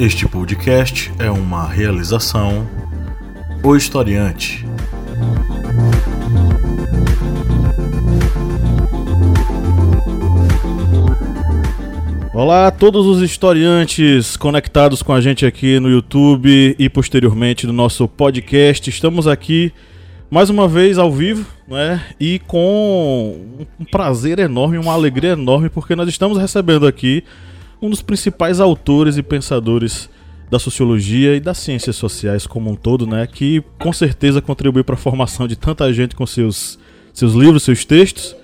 Este podcast é uma realização O Historiante. Olá a todos os historiantes conectados com a gente aqui no YouTube e posteriormente no nosso podcast. Estamos aqui mais uma vez ao vivo, né? E com um prazer enorme, uma alegria enorme, porque nós estamos recebendo aqui um dos principais autores e pensadores da sociologia e das ciências sociais como um todo, né? Que com certeza contribuiu para a formação de tanta gente com seus, seus livros, seus textos.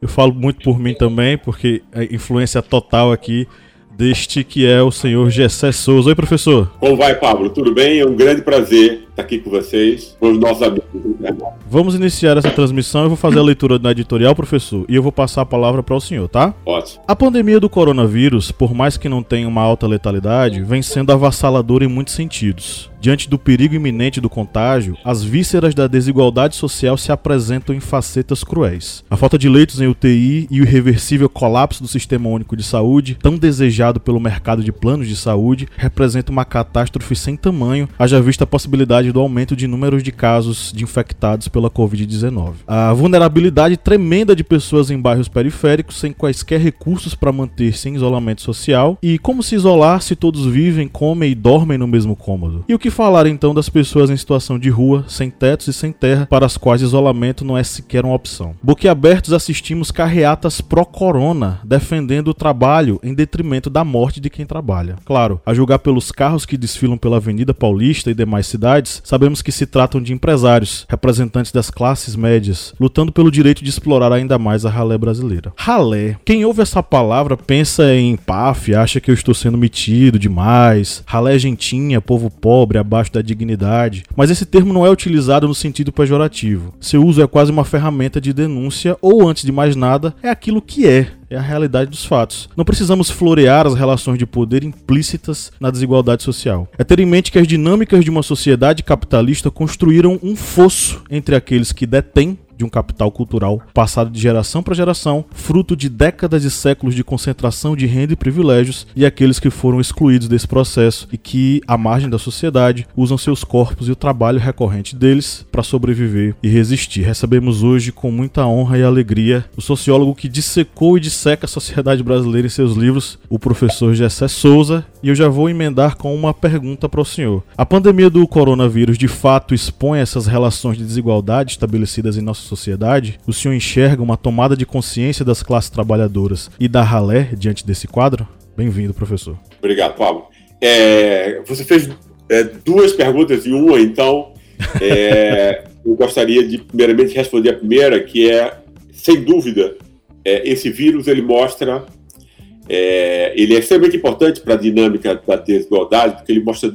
Eu falo muito por mim também, porque a influência total aqui deste que é o senhor Gessé Souza. Oi, professor. Como vai, Pablo? Tudo bem? É um grande prazer estar aqui com vocês, com os nossos amigos. Né? Vamos iniciar essa transmissão. Eu vou fazer a leitura da editorial, professor, e eu vou passar a palavra para o senhor, tá? Ótimo. A pandemia do coronavírus, por mais que não tenha uma alta letalidade, vem sendo avassaladora em muitos sentidos. Diante do perigo iminente do contágio, as vísceras da desigualdade social se apresentam em facetas cruéis. A falta de leitos em UTI e o irreversível colapso do Sistema Único de Saúde, tão desejado pelo mercado de planos de saúde, representa uma catástrofe sem tamanho, haja vista a possibilidade do aumento de números de casos de infectados pela Covid-19. A vulnerabilidade tremenda de pessoas em bairros periféricos sem quaisquer recursos para manter-se em isolamento social e como se isolar se todos vivem, comem e dormem no mesmo cômodo. E o que falar então das pessoas em situação de rua, sem tetos e sem terra, para as quais isolamento não é sequer uma opção. Boquiabertos assistimos carreatas pró-corona defendendo o trabalho em detrimento da morte de quem trabalha. Claro, a julgar pelos carros que desfilam pela Avenida Paulista e demais cidades, sabemos que se tratam de empresários, representantes das classes médias, lutando pelo direito de explorar ainda mais a ralé brasileira. Ralé. Quem ouve essa palavra pensa em PAF, acha que eu estou sendo metido demais. Ralé gentinha, povo pobre, abaixo da dignidade, mas esse termo não é utilizado no sentido pejorativo. Seu uso é quase uma ferramenta de denúncia ou, antes de mais nada, é aquilo que é, é a realidade dos fatos. Não precisamos florear as relações de poder implícitas na desigualdade social. É ter em mente que as dinâmicas de uma sociedade capitalista construíram um fosso entre aqueles que detêm de um capital cultural passado de geração para geração, fruto de décadas e séculos de concentração de renda e privilégios, e aqueles que foram excluídos desse processo e que, à margem da sociedade, usam seus corpos e o trabalho recorrente deles para sobreviver e resistir. Recebemos hoje, com muita honra e alegria, o sociólogo que dissecou e disseca a sociedade brasileira em seus livros, o professor Gessé Souza, e eu já vou emendar com uma pergunta para o senhor. A pandemia do coronavírus de fato expõe essas relações de desigualdade estabelecidas em nossa sociedade? O senhor enxerga uma tomada de consciência das classes trabalhadoras e da ralé diante desse quadro? Bem-vindo, professor. Obrigado, Pablo. É, você fez é, duas perguntas em uma, então é, eu gostaria de primeiramente responder a primeira, que é, sem dúvida, é, esse vírus ele mostra, é, ele é extremamente importante para a dinâmica da desigualdade, porque ele mostra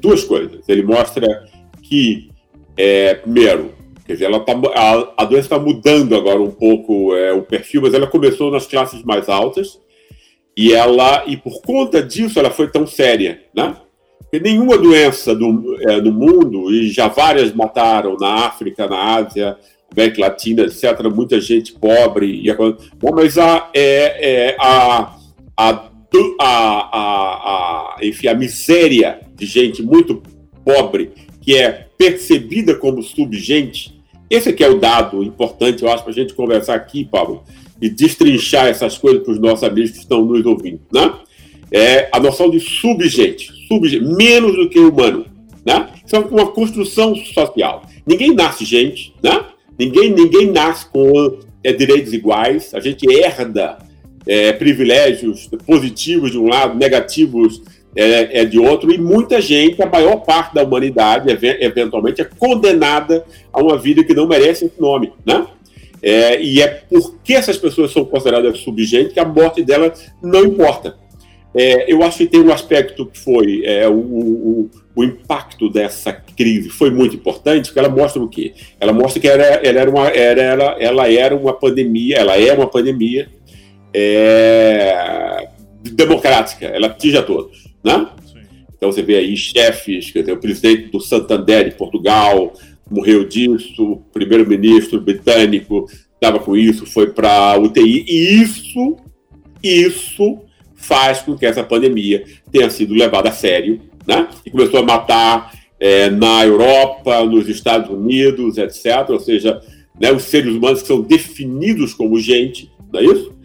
duas coisas. Ele mostra que, é, primeiro, Quer dizer, ela tá, a, a doença está mudando agora um pouco é, o perfil, mas ela começou nas classes mais altas e ela e por conta disso ela foi tão séria, né? Porque nenhuma doença do, é, no mundo e já várias mataram na África, na Ásia, América Latina, etc. Muita gente pobre e a, bom, mas a, é, é a, a, a, a, enfim, a miséria de gente muito pobre que é percebida como subgente esse aqui é o dado importante, eu acho, para a gente conversar aqui, Pablo, e destrinchar essas coisas para os nossos amigos que estão nos ouvindo, né? É a noção de subjente, subjente menos do que humano, né? Isso é uma construção social. Ninguém nasce gente, né? Ninguém, ninguém nasce com é, direitos iguais. A gente herda é, privilégios positivos de um lado, negativos é, é, de outro, e muita gente, a maior parte da humanidade, eventualmente, é condenada a uma vida que não merece esse nome, né? É, e é porque essas pessoas são consideradas subgentes que a morte delas não importa. É, eu acho que tem um aspecto que foi é, o, o, o, impacto dessa crise foi muito importante, porque ela mostra o quê? Ela mostra que ela, ela era, uma, era, ela, ela era uma pandemia, ela é uma pandemia é, democrática, ela atinge a todos. Né? Então você vê aí chefes, quer dizer, o presidente do Santander de Portugal morreu disso, o primeiro-ministro britânico estava com isso, foi para UTI, e isso, isso faz com que essa pandemia tenha sido levada a sério, né? E começou a matar é, na Europa, nos Estados Unidos, etc. Ou seja, né, os seres humanos que são definidos como gente, não é isso?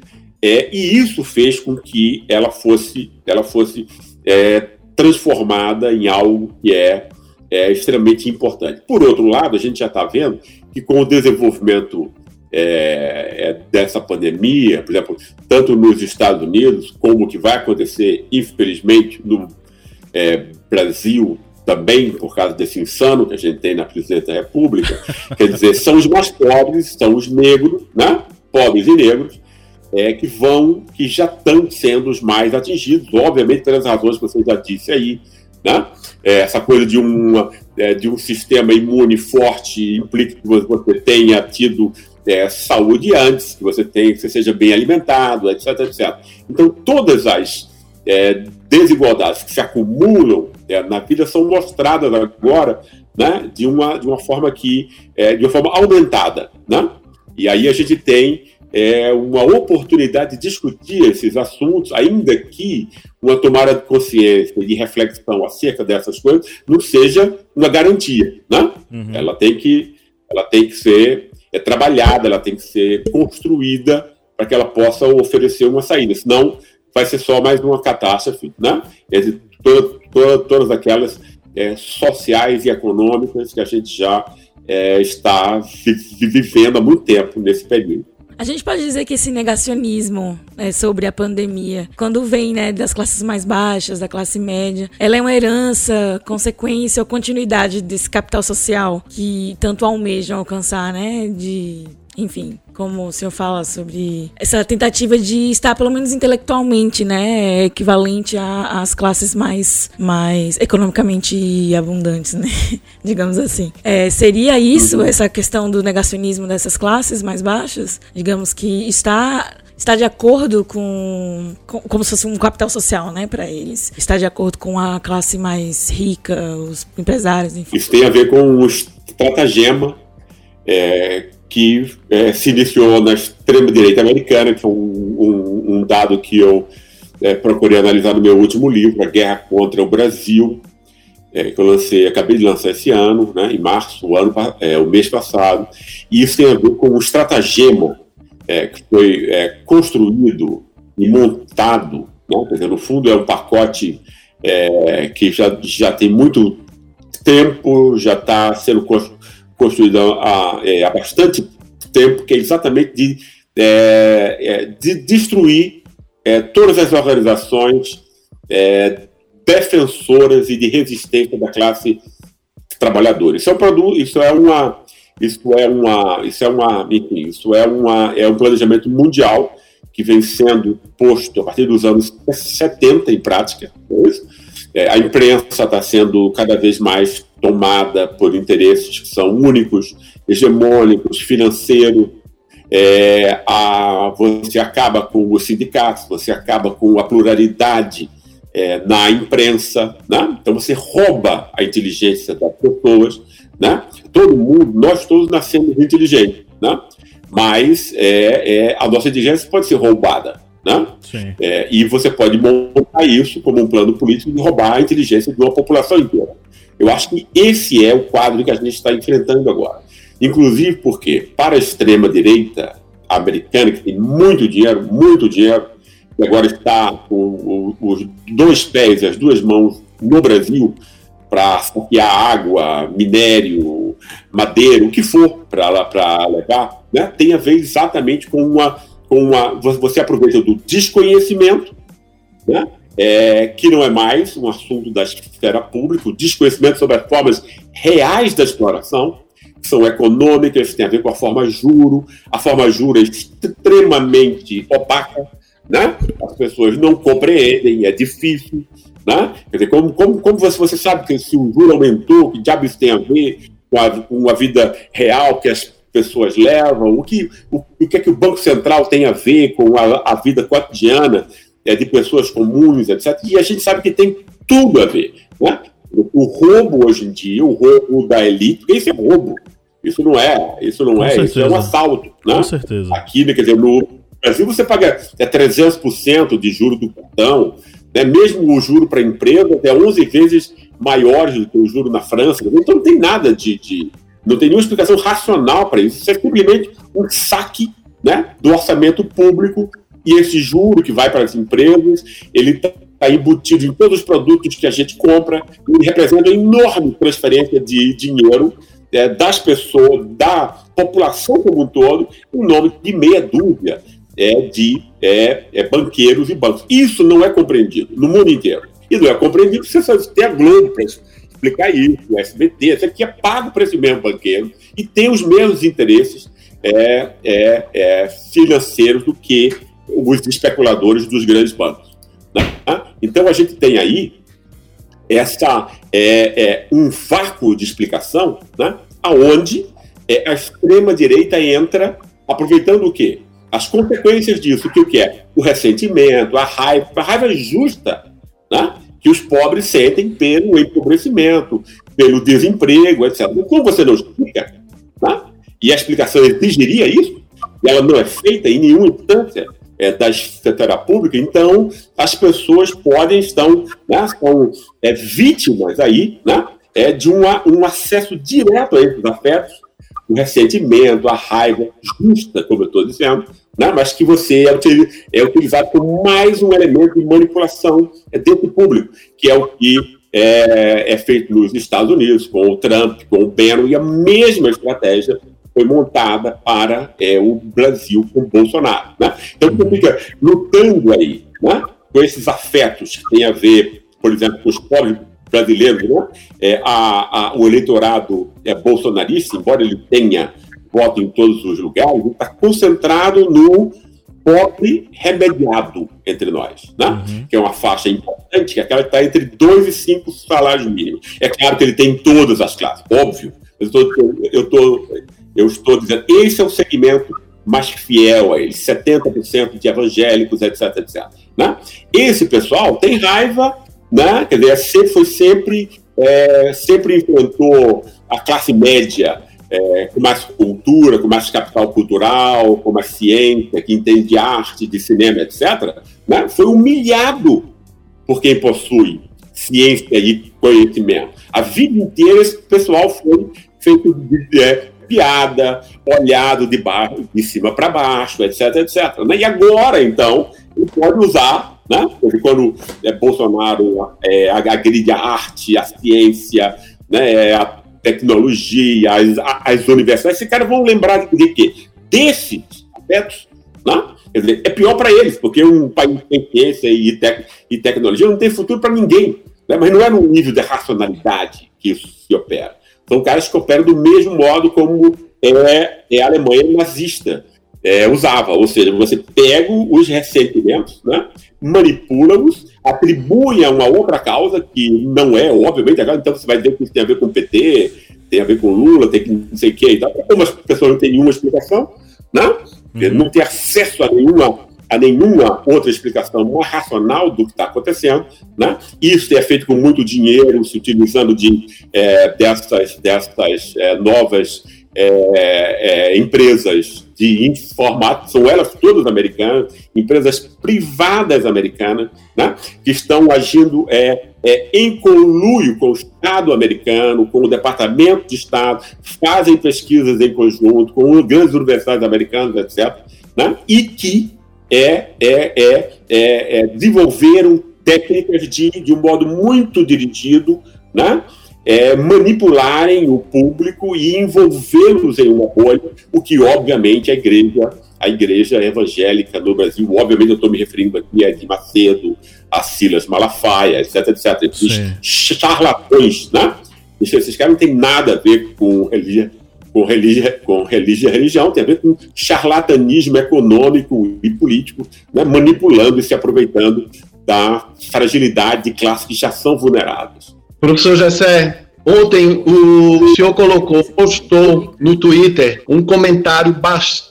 É, e isso fez com que ela fosse, ela fosse é, transformada em algo que é, é, extremamente importante. Por outro lado, a gente já está vendo que com o desenvolvimento é, é, dessa pandemia, por exemplo, tanto nos Estados Unidos, como que vai acontecer, infelizmente, no é, Brasil também, por causa desse insano que a gente tem na presidência da República, quer dizer, são os mais pobres, são os negros, né? pobres e negros, é, que vão, que já estão sendo os mais atingidos, obviamente pelas razões que você já disse aí, né? É, essa coisa de, uma, é, de um sistema imune forte implica que você tenha tido é, saúde antes, que você tenha, que você seja bem alimentado, etc, etc. Então, todas as é, desigualdades que se acumulam é, na vida são mostradas agora né, de, uma, de uma forma que é, de uma forma aumentada. Né? E aí a gente tem é, uma oportunidade de discutir esses assuntos, ainda que uma tomada de consciência e reflexão acerca dessas coisas não seja uma garantia. Né? Uhum. Ela, tem que, ela tem que ser é, trabalhada, ela tem que ser construída para que ela possa oferecer uma saída. Senão, vai ser só mais uma catástrofe, né? Entre to, to, todas aquelas é, sociais e econômicas que a gente já é, está vivendo há muito tempo nesse período. A gente pode dizer que esse negacionismo é, sobre a pandemia, quando vem né, das classes mais baixas, da classe média, ela é uma herança, consequência ou continuidade desse capital social que tanto almejam alcançar, né? De enfim, como o senhor fala sobre essa tentativa de estar pelo menos intelectualmente, né, equivalente às classes mais, mais economicamente abundantes, né, digamos assim. É, seria isso, uhum. essa questão do negacionismo dessas classes mais baixas, digamos que está está de acordo com, com, como se fosse um capital social, né, para eles. Está de acordo com a classe mais rica, os empresários, enfim. Isso tem a ver com o estratagema é, que é, se iniciou na extrema-direita americana, que foi um, um, um dado que eu é, procurei analisar no meu último livro, A Guerra contra o Brasil, é, que eu lancei, acabei de lançar esse ano, né, em março, o, ano, é, o mês passado, e isso tem a ver com o estratagema é, que foi é, construído e montado, né, dizer, no fundo é um pacote que já, já tem muito tempo, já está sendo construído construída há, é, há bastante tempo, que é exatamente de, é, é de destruir é, todas as organizações é, defensoras e de resistência da classe trabalhadora. Isso é um produto, isso é uma, isso é uma, isso é uma, enfim, isso é uma, é um planejamento mundial que vem sendo posto a partir dos anos 70 em prática. É, a imprensa está sendo cada vez mais tomada por interesses que são únicos, hegemônicos, financeiros. É, a, você acaba com os sindicatos, você acaba com a pluralidade é, na imprensa, né? então você rouba a inteligência das pessoas. Né? Todo mundo, nós todos nascemos inteligentes, né? mas é, é, a nossa inteligência pode ser roubada. Né? É, e você pode montar isso como um plano político de roubar a inteligência de uma população inteira. Eu acho que esse é o quadro que a gente está enfrentando agora. Inclusive porque, para a extrema-direita americana, que tem muito dinheiro, muito dinheiro, e agora está com os dois pés e as duas mãos no Brasil para saquear água, minério, madeira, o que for para levar, né, tem a ver exatamente com uma, uma. Você aproveita do desconhecimento, né, é, que não é mais um assunto da esfera pública, o desconhecimento sobre as formas reais da exploração, que são econômicas, tem a ver com a forma juro, a forma juro é extremamente opaca, né? as pessoas não compreendem, é difícil. Né? Quer dizer, como, como, como você, você sabe que se o juro aumentou, que diabo isso tem a ver com a, com a vida real que as pessoas levam, o que, o, o que é que o Banco Central tem a ver com a, a vida cotidiana é, de pessoas comuns, etc. E a gente sabe que tem tudo a ver. Né? O roubo hoje em dia, o roubo da elite, isso é roubo. Isso não é, isso não Com é, certeza. isso é um assalto. Né? Com certeza. Aqui, né, quer dizer, no, Brasil você paga é, 300% de juro do cartão, né? mesmo o juro para empresa é 11 vezes maior do que o juro na França. Então não tem nada de, de não tem nenhuma explicação racional para isso. Isso é simplesmente um saque né, do orçamento público e esse juro que vai para as empresas, ele está tá embutido em todos os produtos que a gente compra e representa uma enorme transferência de dinheiro é, das pessoas, da população como um todo, em nome de meia dúzia é, de é, é, banqueiros e bancos. Isso não é compreendido no mundo inteiro. E não é compreendido, você só tem a Globo para explicar isso, o SBT, isso aqui é pago para esse mesmo banqueiro e tem os mesmos interesses é, é, é, financeiros do que os especuladores dos grandes bancos. Né? Então a gente tem aí essa é, é um vácuo de explicação, né? aonde é, a extrema direita entra aproveitando o quê? As consequências disso, que o que é? O ressentimento, a raiva, a raiva justa, né? Que os pobres sentem pelo empobrecimento, pelo desemprego, etc. Como você não explica, né? e a explicação exigiria isso, e ela não é feita em nenhuma instância é, da esfera pública, então as pessoas podem estar, né, são é, vítimas aí, né, é, de uma, um acesso direto a esses afetos, o ressentimento, a raiva justa, como eu estou dizendo, né, mas que você é, é utilizado como mais um elemento de manipulação é, dentro do público, que é o que é, é, feito nos Estados Unidos, com o Trump, com o Bannon, e a mesma estratégia foi montada para é, o Brasil com o Bolsonaro. Né? Então, você fica lutando aí né, com esses afetos que têm a ver, por exemplo, com os pobres brasileiros. Né? É, a, a, o eleitorado é bolsonarista, embora ele tenha voto em todos os lugares, está concentrado no pobre remediado entre nós, né? Uhum. que é uma faixa importante, que é aquela que está entre dois e cinco salários mínimos. É claro que ele tem todas as classes, óbvio. Eu estou, eu estou eu estou dizendo, esse é o segmento mais fiel a ele, 70% de evangélicos, etc, etc. Né? Esse pessoal tem raiva, né? quer dizer, sempre, foi sempre, é, sempre enfrentou a classe média é, com mais cultura, com mais capital cultural, com mais ciência, que entende de arte, de cinema, etc., né? foi humilhado por quem possui ciência e conhecimento. A vida inteira esse pessoal foi feito de, é, piada, olhado de, baixo, de cima para baixo, etc, etc. Né? E agora, então, ele pode usar, né? Quando é, Bolsonaro é, agride a arte, a ciência, né, a tecnologia, as, as universidades, esses caras vão lembrar de, quê? Desses aspectos, né? Dizer, é pior para eles, porque um país tem ciência e, tec e tecnologia não tem futuro para ninguém. Né? Mas não é no nível de racionalidade que isso se opera. São caras que operam do mesmo modo como é, é a Alemanha nazista é, usava, ou seja, você pega os ressentimentos, né, manipula-os, atribui a uma outra causa que não é, obviamente, agora então você vai dizer que isso tem a ver com o PT, tem a ver com Lula, tem que não sei o que e tal. Como as pessoas não têm nenhuma explicação, né? Uhum. não tem acesso a nenhuma a nenhuma outra explicação mais racional do que está acontecendo. Né? Isso é feito com muito dinheiro, se utilizando de, é, dessas, dessas é, novas é, é empresas de informática, são elas todas americanas, empresas privadas americanas, né? que estão agindo é, é, em conluio com o Estado americano, com o Departamento de Estado, fazem pesquisas em conjunto com grandes universidades americanas, etc., né? e que é, é, é, é, desenvolveram técnicas de, de um modo muito dirigido, né? É, manipularem o público e envolvê-los em uma bolha, o que obviamente a igreja, a igreja evangélica no Brasil, obviamente eu estou me referindo aqui a de Macedo, a Silas Malafaia, etc, etc, os charlatões, né? Esses caras não têm nada a ver com religião, com religião, com religião, religião, tem a ver com charlatanismo econômico e político, né, manipulando e se aproveitando da fragilidade de classes que já são vulneráveis. Professor Gessé, Ontem o senhor colocou, postou no Twitter um comentário bastante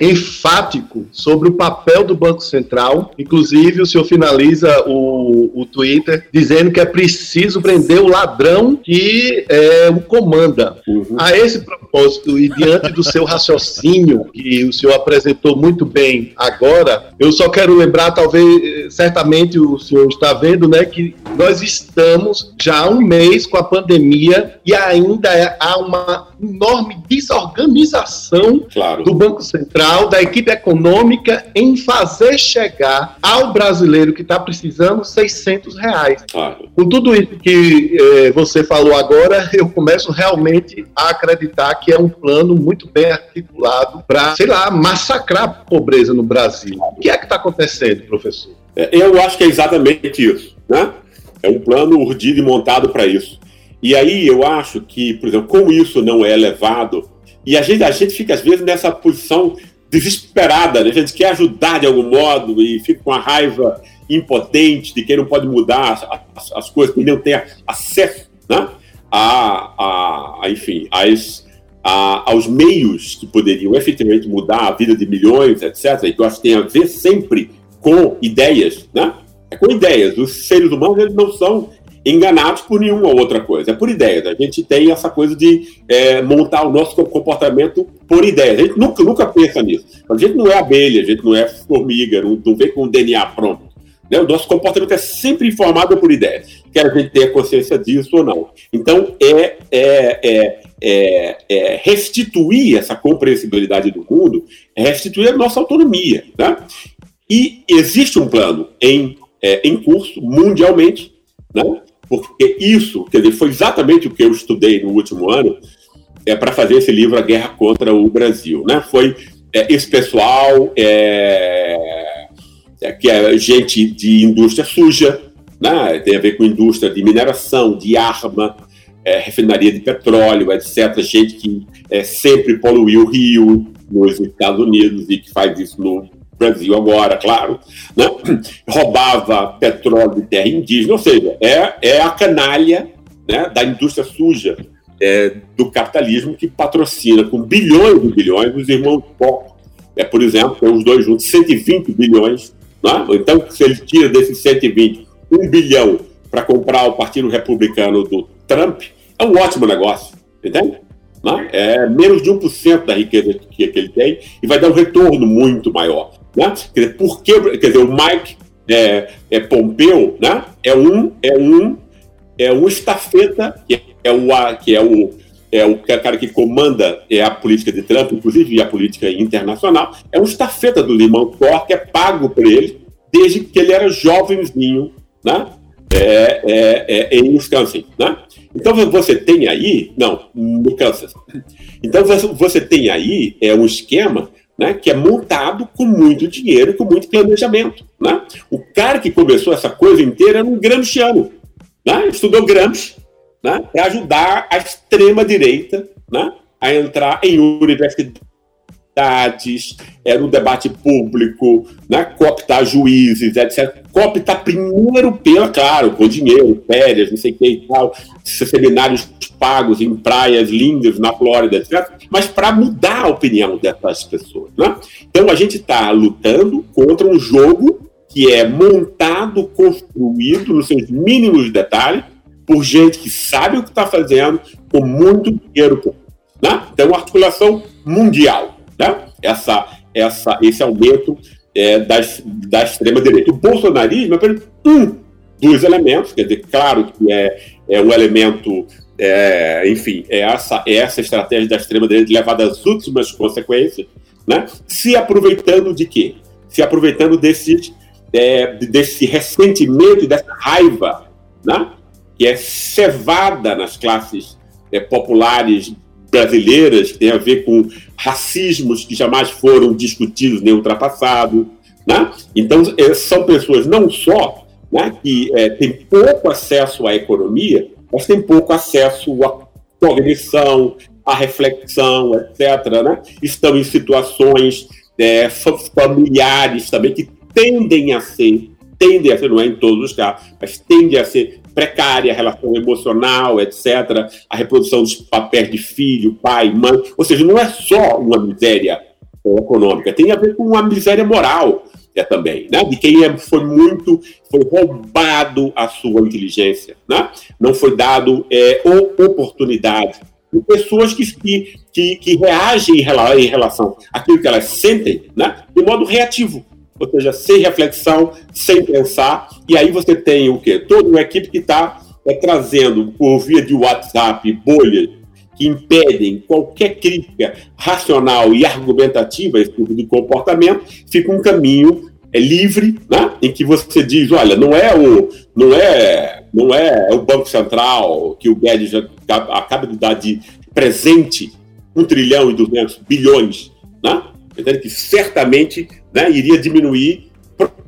enfático sobre o papel do Banco Central. Inclusive, o senhor finaliza o, o Twitter dizendo que é preciso prender o ladrão que é, o comanda. Uhum. A esse propósito, e diante do seu raciocínio, que o senhor apresentou muito bem agora, eu só quero lembrar, talvez, certamente o senhor está vendo, né, que nós estamos já há um mês com a pandemia e ainda é, há uma enorme desorganização claro. Do Banco Central, da equipe econômica, em fazer chegar ao brasileiro que está precisando 600 reais. Claro. Com tudo isso que eh, você falou agora, eu começo realmente a acreditar que é um plano muito bem articulado para, sei lá, massacrar a pobreza no Brasil. O que é que está acontecendo, professor? É, eu acho que é exatamente isso, né? É um plano urdido e montado para isso. E aí eu acho que, por exemplo, como isso não é levado, e a gente, a gente fica às vezes nessa posição desesperada, né? a gente quer ajudar de algum modo e fica com a raiva impotente de quem não pode mudar as, as, as coisas, que não tem acesso né? a, a, a enfim, as, a, aos meios que poderiam efetivamente mudar a vida de milhões, etc., e que eu acho que tem a ver sempre com ideias, né? É com ideias. Os seres humanos eles não são enganados por nenhuma outra coisa, é por ideias. A gente tem essa coisa de é, montar o nosso comportamento por ideias. A gente nunca, nunca pensa nisso. A gente não é abelha, a gente não é formiga, não, não vem com DNA pronto. Né? O nosso comportamento é sempre informado por ideias, quer a gente tenha consciência disso ou não. Então, é, é, é, é, é restituir essa compreensibilidade do mundo, é restituir a nossa autonomia. Né? E existe um plano em, é, em curso mundialmente, né? Porque isso, quer dizer, foi exatamente o que eu estudei no último ano é, para fazer esse livro A Guerra contra o Brasil. Né? Foi é, esse pessoal é, é, que é gente de indústria suja, né? tem a ver com indústria de mineração, de arma, é, refinaria de petróleo, etc. Gente que é, sempre poluiu o rio nos Estados Unidos e que faz isso no Brasil agora, claro, né? roubava petróleo de terra indígena, ou seja, é, é a canalha né, da indústria suja é, do capitalismo que patrocina com bilhões e bilhões os irmãos Koch. É, por exemplo, os dois juntos 120 bilhões. Né? Então, se ele tira desses 120 um bilhão para comprar o Partido Republicano do Trump, é um ótimo negócio, entende? Né? É menos de 1% da riqueza que, que ele tem e vai dar um retorno muito maior. Né? Quer dizer, porque, quer dizer, o Mike é, é Pompeu né? é um é um é um estafeta que é o que é o é o cara que comanda é a política de Trump, inclusive a política internacional, é um estafeta do Limão Thor que é pago por ele desde que ele era jovenzinho, né? É, é, é, em Wisconsin, né? Então você tem aí, não, no Kansas. Então você tem aí é um esquema né, que é montado com muito dinheiro e com muito planejamento. Né? O cara que começou essa coisa inteira era um gramsciano. Né? Estudou Gramsci né, para ajudar a extrema-direita né, a entrar em universidades é, no debate público, né, cooptar juízes, etc. Cooptar primeiro pela, claro, com dinheiro, férias, não sei o que e tal, seminários pagos em praias lindas na Flórida, etc. Mas para mudar a opinião dessas pessoas. Né? Então a gente está lutando contra um jogo que é montado, construído nos seus mínimos detalhes, por gente que sabe o que está fazendo, com muito dinheiro. Né? Então, articulação mundial né? essa, essa, esse aumento é, das, da extrema-direita. O bolsonarismo é apenas um dos elementos, quer dizer, claro que é, é um elemento, é, enfim, é essa, é essa estratégia da extrema-direita levada às últimas consequências, né? se aproveitando de quê? Se aproveitando desse, é, desse ressentimento dessa raiva, né? que é cevada nas classes é, populares brasileiras, que tem a ver com racismos que jamais foram discutidos nem ultrapassados. Né? Então, é, são pessoas não só né, que é, têm pouco acesso à economia, mas têm pouco acesso à cognição, à reflexão, etc. Né? Estão em situações é, familiares também que tendem a ser, tendem a ser, não é em todos os casos, mas tendem a ser precária, a relação emocional, etc., a reprodução dos papéis de filho, pai, mãe. Ou seja, não é só uma miséria econômica, tem a ver com uma miséria moral também, né? de quem é, foi muito, foi roubado a sua inteligência, né? não foi dado é, oportunidade. E pessoas que, que, que, reagem em relação àquilo que elas sentem né? de modo reativo ou seja, sem reflexão, sem pensar, e aí você tem o quê? Toda uma equipe que está é, trazendo por via de WhatsApp bolhas que impedem qualquer crítica racional e argumentativa a esse tipo de comportamento, fica um caminho é, livre, né? em que você diz, olha, não é o não é não é o Banco Central que o Guedes acaba de dar de presente um trilhão e duzentos bilhões, né? Que certamente né, iria diminuir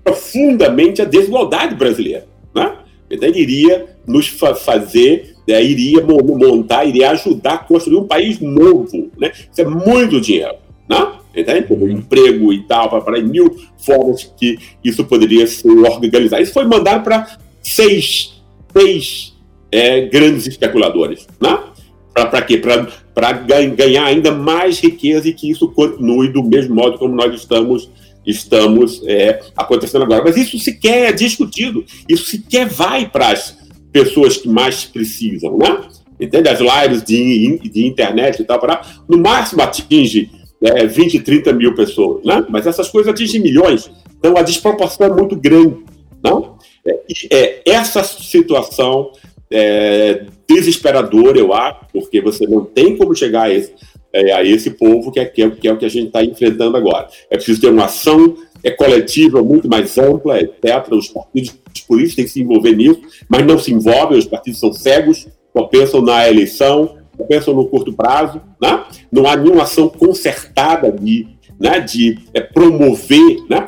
profundamente a desigualdade brasileira. Né? Então, iria nos fa fazer, né, iria montar, iria ajudar a construir um país novo. Né? Isso é muito dinheiro. Né? Entende? Como emprego e tal, para mil formas que isso poderia ser organizado. Isso foi mandado para seis, seis é, grandes especuladores. Né? Para quê? Para ganhar ainda mais riqueza e que isso continue do mesmo modo como nós estamos estamos é, acontecendo agora. Mas isso sequer é discutido, isso sequer vai para as pessoas que mais precisam, né? Entende? As lives de, de internet e tal, para, no máximo atinge é, 20, 30 mil pessoas, né? Mas essas coisas atingem milhões, então a desproporção é muito grande, não? É, é essa situação é, desesperadora, eu acho, porque você não tem como chegar a esse, é, a esse povo, que é, que é, que é o que a gente está enfrentando agora. É preciso ter uma ação é coletiva muito mais ampla, etc. Os partidos políticos têm que se envolver nisso, mas não se envolvem, os partidos são cegos, só pensam na eleição, pensam no curto prazo. Né? Não há nenhuma ação concertada de, né, de é, promover. Né?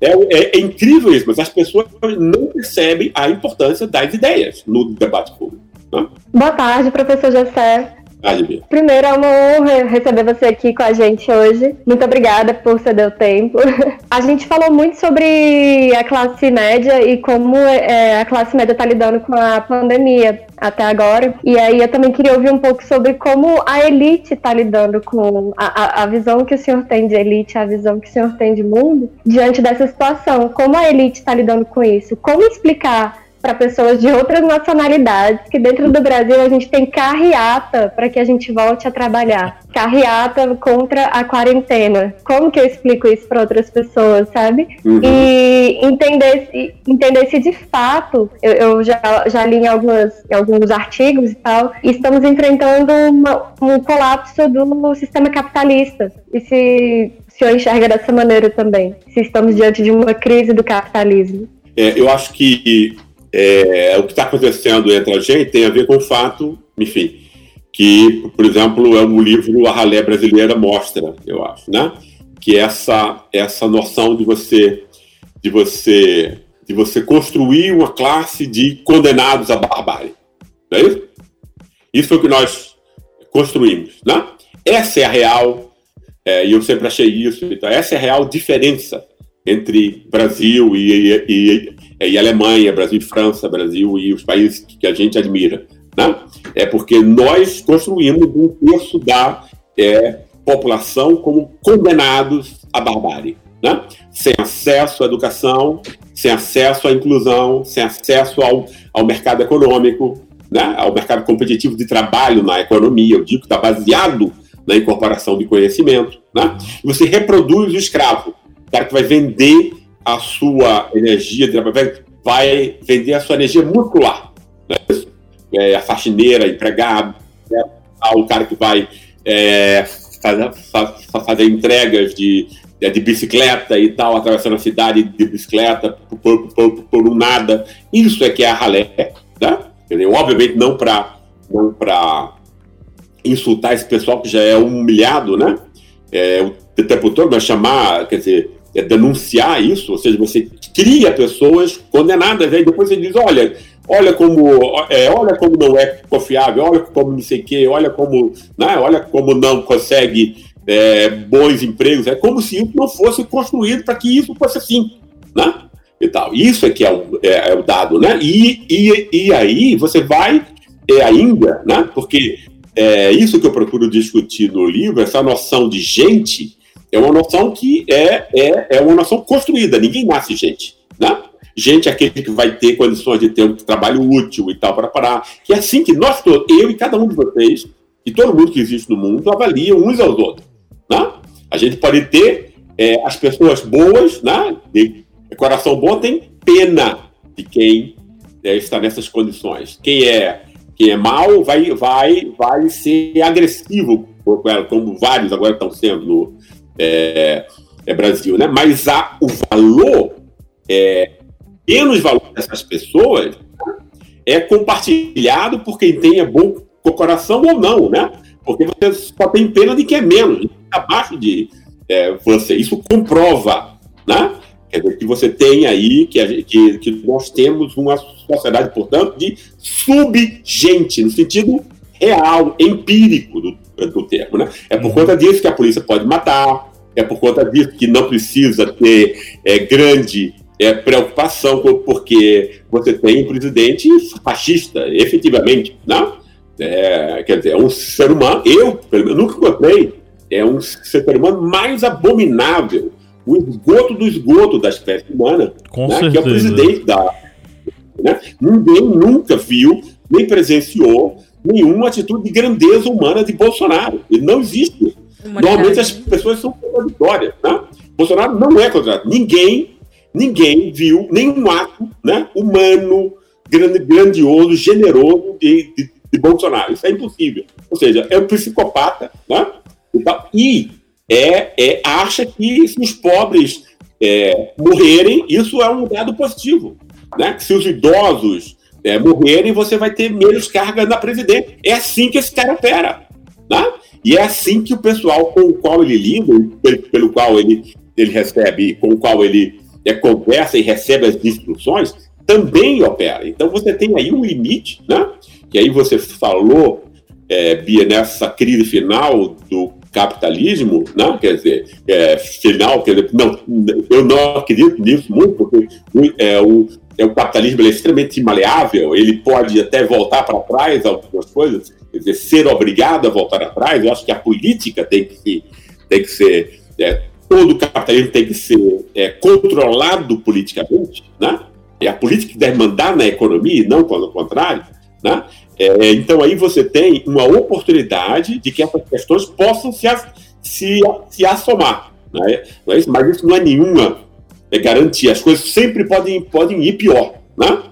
É, é, é, incrível isso, mas as pessoas não percebem a importância das ideias no debate público. Né? Boa tarde, professor José. Primeiro, é uma honra receber você aqui com a gente hoje. Muito obrigada por ceder o tempo. A gente falou muito sobre a classe média e como é, a classe média está lidando com a pandemia até agora. E aí eu também queria ouvir um pouco sobre como a elite está lidando com a, a, visão que o senhor tem de elite, a visão que o senhor tem de mundo diante dessa situação. Como a elite está lidando com isso? Como explicar para pessoas de outras nacionalidades, que dentro do Brasil a gente tem carreata para que a gente volte a trabalhar. Carreata contra a quarentena. Como que eu explico isso para outras pessoas, sabe? Uhum. E entender se, entender se de fato, eu, eu já, já li em, algumas, em alguns artigos e tal, estamos enfrentando uma, um colapso do sistema capitalista. E se o senhor enxerga dessa maneira também? Se estamos diante de uma crise do capitalismo? É, eu acho que é, o que está acontecendo entre a gente tem a ver com o fato, enfim, que, por exemplo, é um livro A Ralé Brasileira mostra, eu acho, né? Que essa essa noção de você de você de você construir uma classe de condenados à barbárie, não é isso? Isso é o que nós construímos, né? Essa é a real, é, e eu sempre achei isso, então, essa é a real diferença entre Brasil e, e, e, Alemanha, Brasil e França, Brasil e os países que a gente admira. Né? É porque nós construímos um terço da é, população como condenados à barbárie. Né? Sem acesso à educação, sem acesso à inclusão, sem acesso ao, ao mercado econômico, né? ao mercado competitivo de trabalho na economia. Eu digo que está baseado na incorporação de conhecimento. Né? E você reproduz o escravo cara que vai vender a sua energia, vai vender a sua energia muscular. Né? É, a faxineira, empregado, né? o cara que vai é, fazer, fazer, entregas de, de bicicleta e tal, atravessando a cidade de bicicleta por, por, por um nada. Isso é que é a ralé. Né? Obviamente não para não insultar esse pessoal que já é humilhado, né? É, o tempo todo, mas chamar, quer dizer, é, denunciar isso, ou seja, você cria pessoas condenadas, aí depois você diz, olha, olha como, é, olha como não é confiável, olha como não sei o quê, olha como, né, olha como não consegue é, bons empregos, é como se isso não fosse construído para que isso fosse assim, né? e tal. Isso é que é o, é, é o dado, né? E, e, e aí você vai é, ainda, né? Porque é isso que eu procuro discutir no livro, essa noção de gente, é uma noção que é, é, é uma noção construída, ninguém nasce gente, né? Gente é aquele que vai ter condições de ter um trabalho útil e tal para parar. Que é assim que nós todos, eu e cada um de vocês, e todo mundo que existe no mundo, avalia uns aos outros. Né? A gente pode ter é, as pessoas boas, né? de coração bom, tem pena de quem é, está nessas condições. Quem é quem é mal vai, vai, vai ser agressivo com ela, como vários agora estão sendo é, é Brasil, né? Mas há o valor, é, menos valor dessas pessoas é compartilhado por quem tenha bom coração ou não, né? Porque você só tem pena de quem é menos, abaixo de é, você. Isso comprova, né? Quer dizer, que você tem aí, que, que, que nós temos uma sociedade, portanto, de subgente, no sentido real, empírico do, do termo. Né? É por conta disso que a polícia pode matar, é por conta disso que não precisa ter é, grande é, preocupação, porque você tem um presidente fascista, efetivamente. Né? É, quer dizer, é um ser humano, eu, menos, nunca encontrei, é um ser humano mais abominável, o esgoto do esgoto da espécie humana, né? que é o presidente da. Né? Ninguém nunca viu, nem presenciou nenhuma atitude de grandeza humana de Bolsonaro. Ele não existe. Normalmente as pessoas são contraditórias. Né? Bolsonaro não é contraditório. Ninguém, ninguém viu nenhum ato né, humano, grandioso, generoso de, de, de, Bolsonaro. Isso é impossível. Ou seja, é um psicopata né? e é, é, acha que se os pobres é, morrerem, isso é um dado positivo. Né? Se os idosos é, morrerem, você vai ter menos carga na presidência. É assim que esse cara opera. Né? E é assim que o pessoal com o qual ele lida, pelo, qual ele, ele recebe, com o qual ele é, conversa e recebe as instruções, também opera. Então você tem aí um limite, né? que aí você falou, é, Bia, nessa crise final do capitalismo, né? quer dizer, é, final, quer dizer, não, eu não acredito nisso muito, porque é, o, é, o capitalismo é extremamente maleável, ele pode até voltar para trás algumas coisas, quer dizer, ser obrigado a voltar atrás, eu acho que a política tem que, tem que ser, é, todo o capitalismo tem que ser é, controlado politicamente, né? É a política que deve mandar na economia e não pelo contrário, né? É, então aí você tem uma oportunidade de que essas questões possam se, se, se assomar. Né? É? Mas isso não é nenhuma é, garantia. As coisas sempre podem, podem ir pior. Né?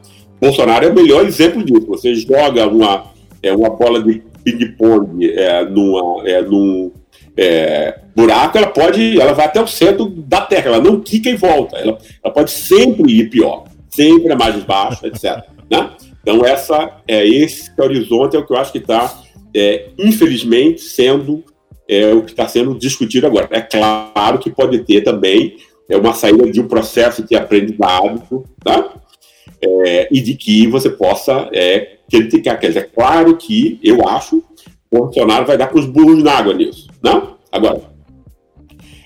Bolsonaro é o melhor exemplo disso. Você joga uma, é, uma bola de ping-pong é, numa, é, num é, buraco, ela pode, ela vai até o centro da Terra, ela não quica e volta. Ela, ela pode sempre ir pior, sempre mais baixo, etc. né? Então, essa, é, esse horizonte é o que eu acho que está, é, infelizmente, sendo é, o que está sendo discutido agora. É claro que pode ter também é, uma saída de um processo de aprendizado, tá? É, e de que você possa é, criticar. Quer dizer, é claro que eu acho que o Bolsonaro vai dar para os burros na água nisso. Não? Agora,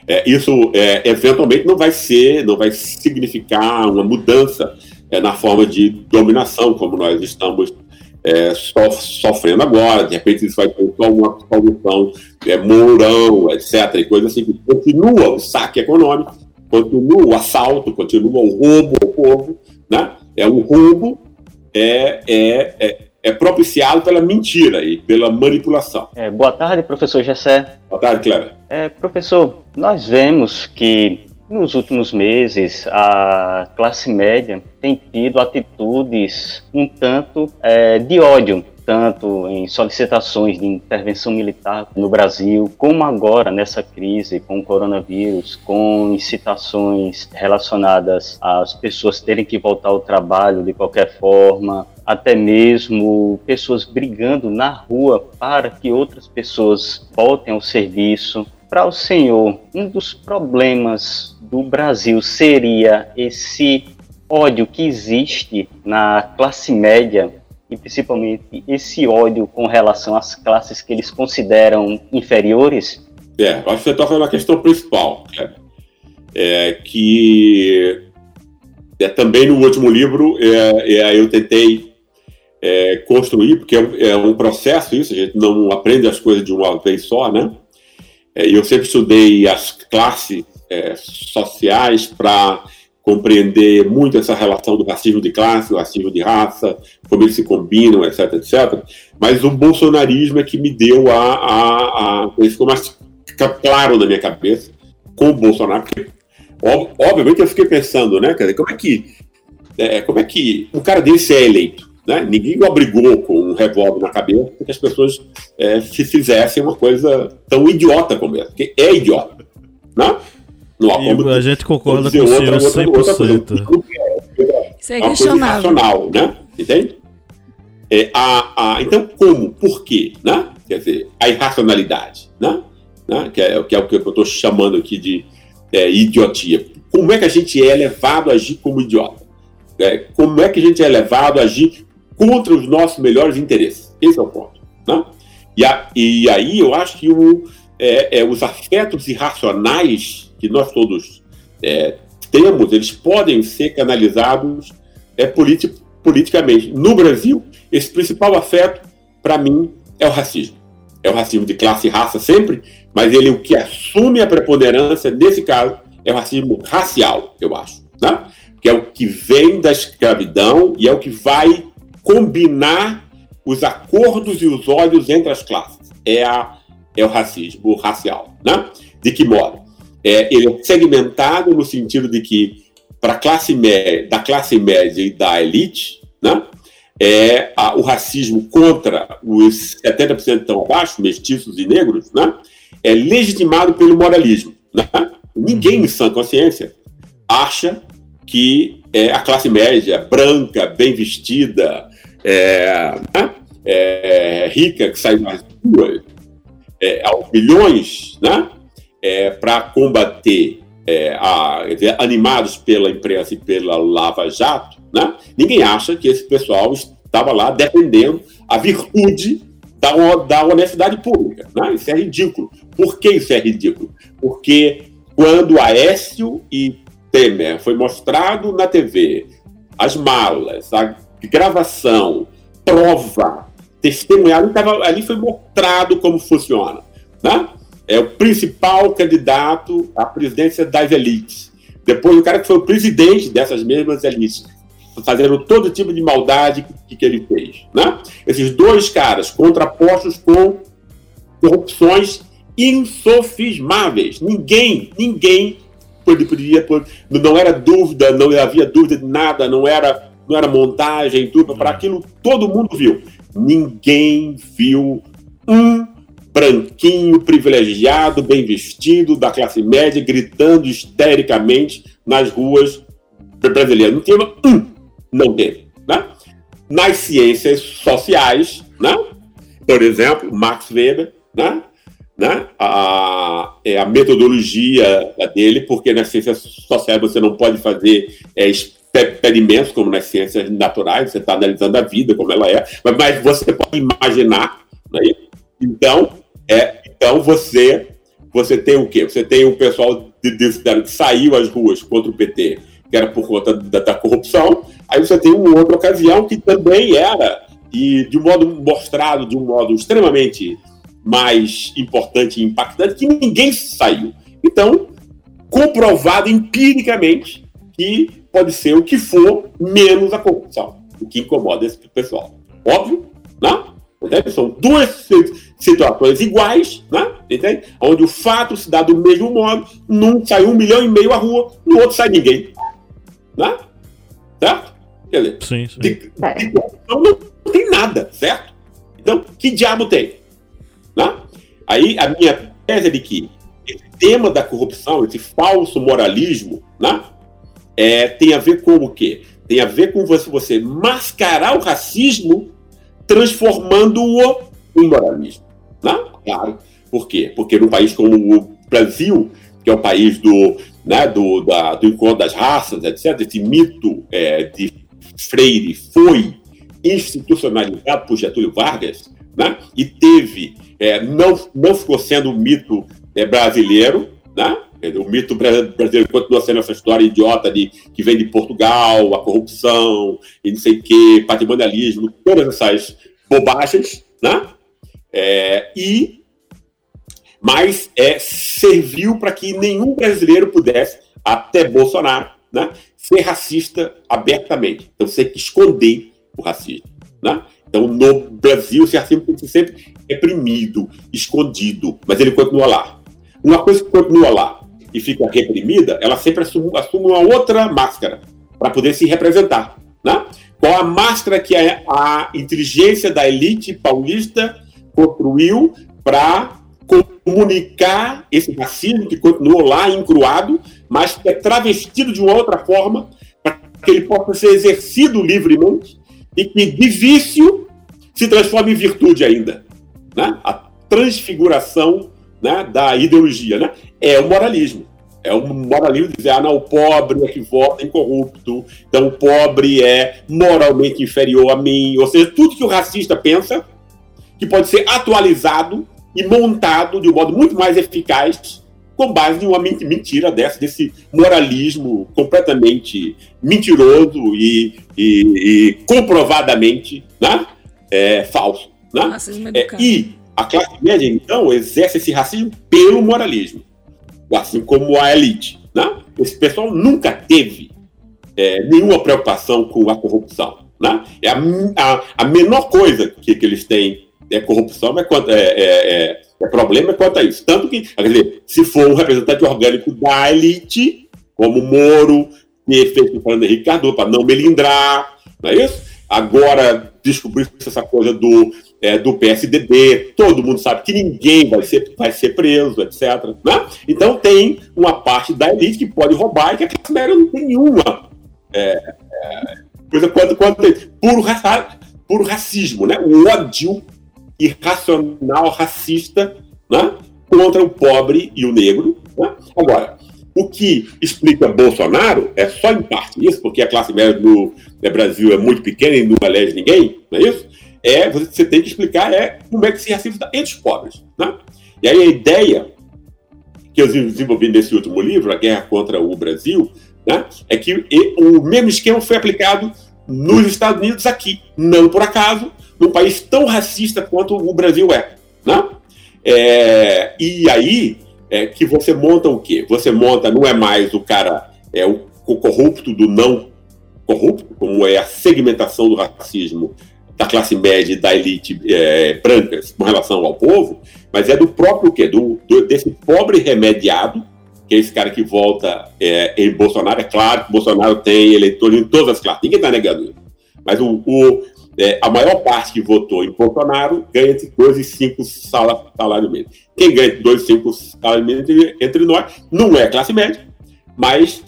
é, isso é, eventualmente não vai ser, não vai significar uma mudança é, na forma de dominação, como nós estamos é, sofrendo agora. De repente, isso vai ter só uma solução é, mourão, etc. E coisa assim. Continua o saque econômico, continua o assalto, continua o roubo ao povo. Né? É um roubo é, é, é, é propiciado pela mentira e pela manipulação. É, boa tarde, professor Gessé. Boa tarde, Cleber. É, professor, nós vemos que nos últimos meses, a classe média tem tido atitudes um tanto é, de ódio, tanto em solicitações de intervenção militar no Brasil, como agora nessa crise com o coronavírus, com incitações relacionadas às pessoas terem que voltar ao trabalho de qualquer forma, até mesmo pessoas brigando na rua para que outras pessoas voltem ao serviço. Para o senhor, um dos problemas do Brasil seria esse ódio que existe na classe média e principalmente esse ódio com relação às classes que eles consideram inferiores? É, acho que você está falando a questão principal, é que É, também no último livro é, é, eu tentei é, construir, porque é, é, um processo isso, a gente não aprende as coisas de uma vez só, né? É, eu sempre estudei as classes é, sociais para compreender muito essa relação do racismo de classe, do racismo de raça, como eles se combinam, etc, etc. Mas o bolsonarismo é que me deu a... a, a isso ficou mais claro na minha cabeça com o Bolsonaro, porque obviamente eu fiquei pensando, né, dizer, como é que é, como é que um cara desse é eleito? Né? Ninguém o obrigou com um revólver na cabeça que as pessoas é, se fizessem uma coisa tão idiota como essa, porque é idiota. Né? Não há como, a gente concorda com o senhor outra, 100%. Outra, coisa. Isso é questionável. né? Entende? É, a, a, então, como? Por quê? Né? Quer dizer, a irracionalidade, né? né? Que, é, que é o que eu estou chamando aqui de é, idiotia. Como é que a gente é levado a agir como idiota? É, como é que a gente é levado a agir contra os nossos melhores interesses? Esse é o ponto. Né? E, a, e aí eu acho que o, é, é, os afetos irracionais que nós todos é, temos, eles podem ser canalizados é, politi politicamente. No Brasil, esse principal afeto, para mim, é o racismo. É o racismo de classe e raça sempre, mas ele o que assume a preponderância, nesse caso, é o racismo racial, eu acho. Né? Que é o que vem da escravidão e é o que vai combinar os acordos e os olhos entre as classes. É, a, é o racismo racial. Né? De que modo? É, ele é segmentado no sentido de que para classe média, da classe média e da elite, né, é a, o racismo contra os 70% estão abaixo, mestiços e negros, né, é legitimado pelo moralismo. Né? Ninguém em sã consciência acha que é, a classe média, branca, bem vestida, é, né, é, rica, que sai nas ruas é, aos milhões, né? É, para combater, é, a, animados pela imprensa e pela Lava Jato, né? ninguém acha que esse pessoal estava lá defendendo a virtude da, da honestidade pública. Né? Isso é ridículo. Por que isso é ridículo? Porque quando Aécio e Temer foi mostrado na TV, as malas, a gravação, prova, testemunhado, ali foi mostrado como funciona. Né? É o principal candidato à presidência das elites. Depois, o cara que foi o presidente dessas mesmas elites, fazendo todo tipo de maldade que, que ele fez. Né? Esses dois caras contrapostos com corrupções insofismáveis. Ninguém, ninguém podia, não era dúvida, não havia dúvida de nada, não era, não era montagem, tudo. Para aquilo, todo mundo viu. Ninguém viu um branquinho, privilegiado, bem vestido, da classe média, gritando histericamente nas ruas brasileiras. Não tinha um, não teve. Né? Nas ciências sociais, né? por exemplo, Max Weber, né? Né? A, é a metodologia dele, porque nas ciências sociais você não pode fazer é, experimentos como nas ciências naturais, você está analisando a vida como ela é, mas, mas você pode imaginar. Né? Então, é, então você você tem o quê? Você tem o pessoal de, de, que saiu às ruas contra o PT, que era por conta da, da, corrupção. Aí você tem uma outra ocasião que também era, e de um modo mostrado, de um modo extremamente mais importante e impactante, que ninguém saiu. Então, comprovado empiricamente que pode ser o que for menos a corrupção, o que incomoda esse pessoal. Óbvio, né? São duas situações iguais, né? Entende? Onde o fato se dá do mesmo modo, num sai um milhão e meio à rua, no outro sai ninguém. Né? Certo? Quer dizer, sim, sim. De, de, então não tem nada, certo? Então, que diabo tem? Né? Aí a minha tese é de que esse tema da corrupção, esse falso moralismo, né? É, tem a ver com o quê? Tem a ver com você, você mascarar o racismo transformando-o em moralismo. Né? Claro. Por quê? Porque num país como o Brasil, que é o país do, né, do, da, do encontro das raças, etc., esse mito é, de Freire foi institucionalizado por Getúlio Vargas né, e teve, é, não, não ficou sendo um mito é, brasileiro, né, O mito brasileiro continua sendo essa história idiota de, que vem de Portugal, a corrupção, e não sei o quê, patrimonialismo, todas essas bobagens, né? É, e mas é, serviu para que nenhum brasileiro pudesse, até Bolsonaro, né, ser racista abertamente. Então você tem que esconder o racismo. Né? Então no Brasil o racismo tem que ser sempre reprimido, escondido, mas ele continua lá. Uma coisa que continua lá e fica reprimida, ela sempre assume, assume uma outra máscara para poder se representar. Né? Qual a máscara que a, a inteligência da elite paulista construiu para comunicar esse racismo que continuou lá encruado, mas que é travestido de uma outra forma, para que ele possa ser exercido livremente e que de vício se transforme em virtude ainda. Né? A transfiguração né, da ideologia né? é o moralismo. É o moralismo dizer, ah, não, o pobre é que vota incorrupto, então o pobre é moralmente inferior a mim. Ou seja, tudo que o racista pensa, que pode ser atualizado e montado de um modo muito mais eficaz com base em uma mentira dessa, desse moralismo completamente mentiroso e, e, e comprovadamente né, é, falso. Né? É, e a classe média, então, exerce esse racismo pelo moralismo, assim como a elite. Né? Esse pessoal nunca teve é, nenhuma preocupação com a corrupção. Né? É a, a, a menor coisa que, que eles têm é corrupção, é, é, é, é, problema quanto a isso. Tanto que, quer dizer, se for um representante orgânico da elite, como Moro, que fez com o Fernando Henrique Cardoso, para não melindrar, não é isso? Agora descobriu essa coisa do, é, do PSDB, todo mundo sabe que ninguém vai ser, vai ser preso, etc. Né? Então tem uma parte da elite que pode roubar e que a classe média não tem nenhuma é, é, coisa quanto, quanto puro, puro racismo, né? o ódio irracional, racista, né? contra o pobre e o negro. Né? Agora, o que explica Bolsonaro é só em parte isso, porque a classe média do, do Brasil é muito pequena e não elege ninguém, não é isso? É, você tem que explicar é como é que se racismo entre os pobres. Né? E aí a ideia que eu desenvolvi nesse último livro, A Guerra contra o Brasil, né, é que o mesmo esquema foi aplicado nos Estados Unidos aqui. Não por acaso, num país tão racista quanto o Brasil é. Né? É, e aí é que você monta o quê? Você monta, não é mais o cara, é o, o corrupto do não corrupto, como é a segmentação do racismo da classe média e da elite é, brancas com relação ao povo, mas é do próprio quê? Do, do, desse pobre remediado, que é esse cara que vota é, em Bolsonaro. É claro que Bolsonaro tem eleitores em todas as classes, ninguém está negando isso. Mas o, o, é, a maior parte que votou em Bolsonaro ganha entre 2 e 5 salários mínimos. Quem ganha entre 2 e 5 salários mínimos entre nós não é classe média, mas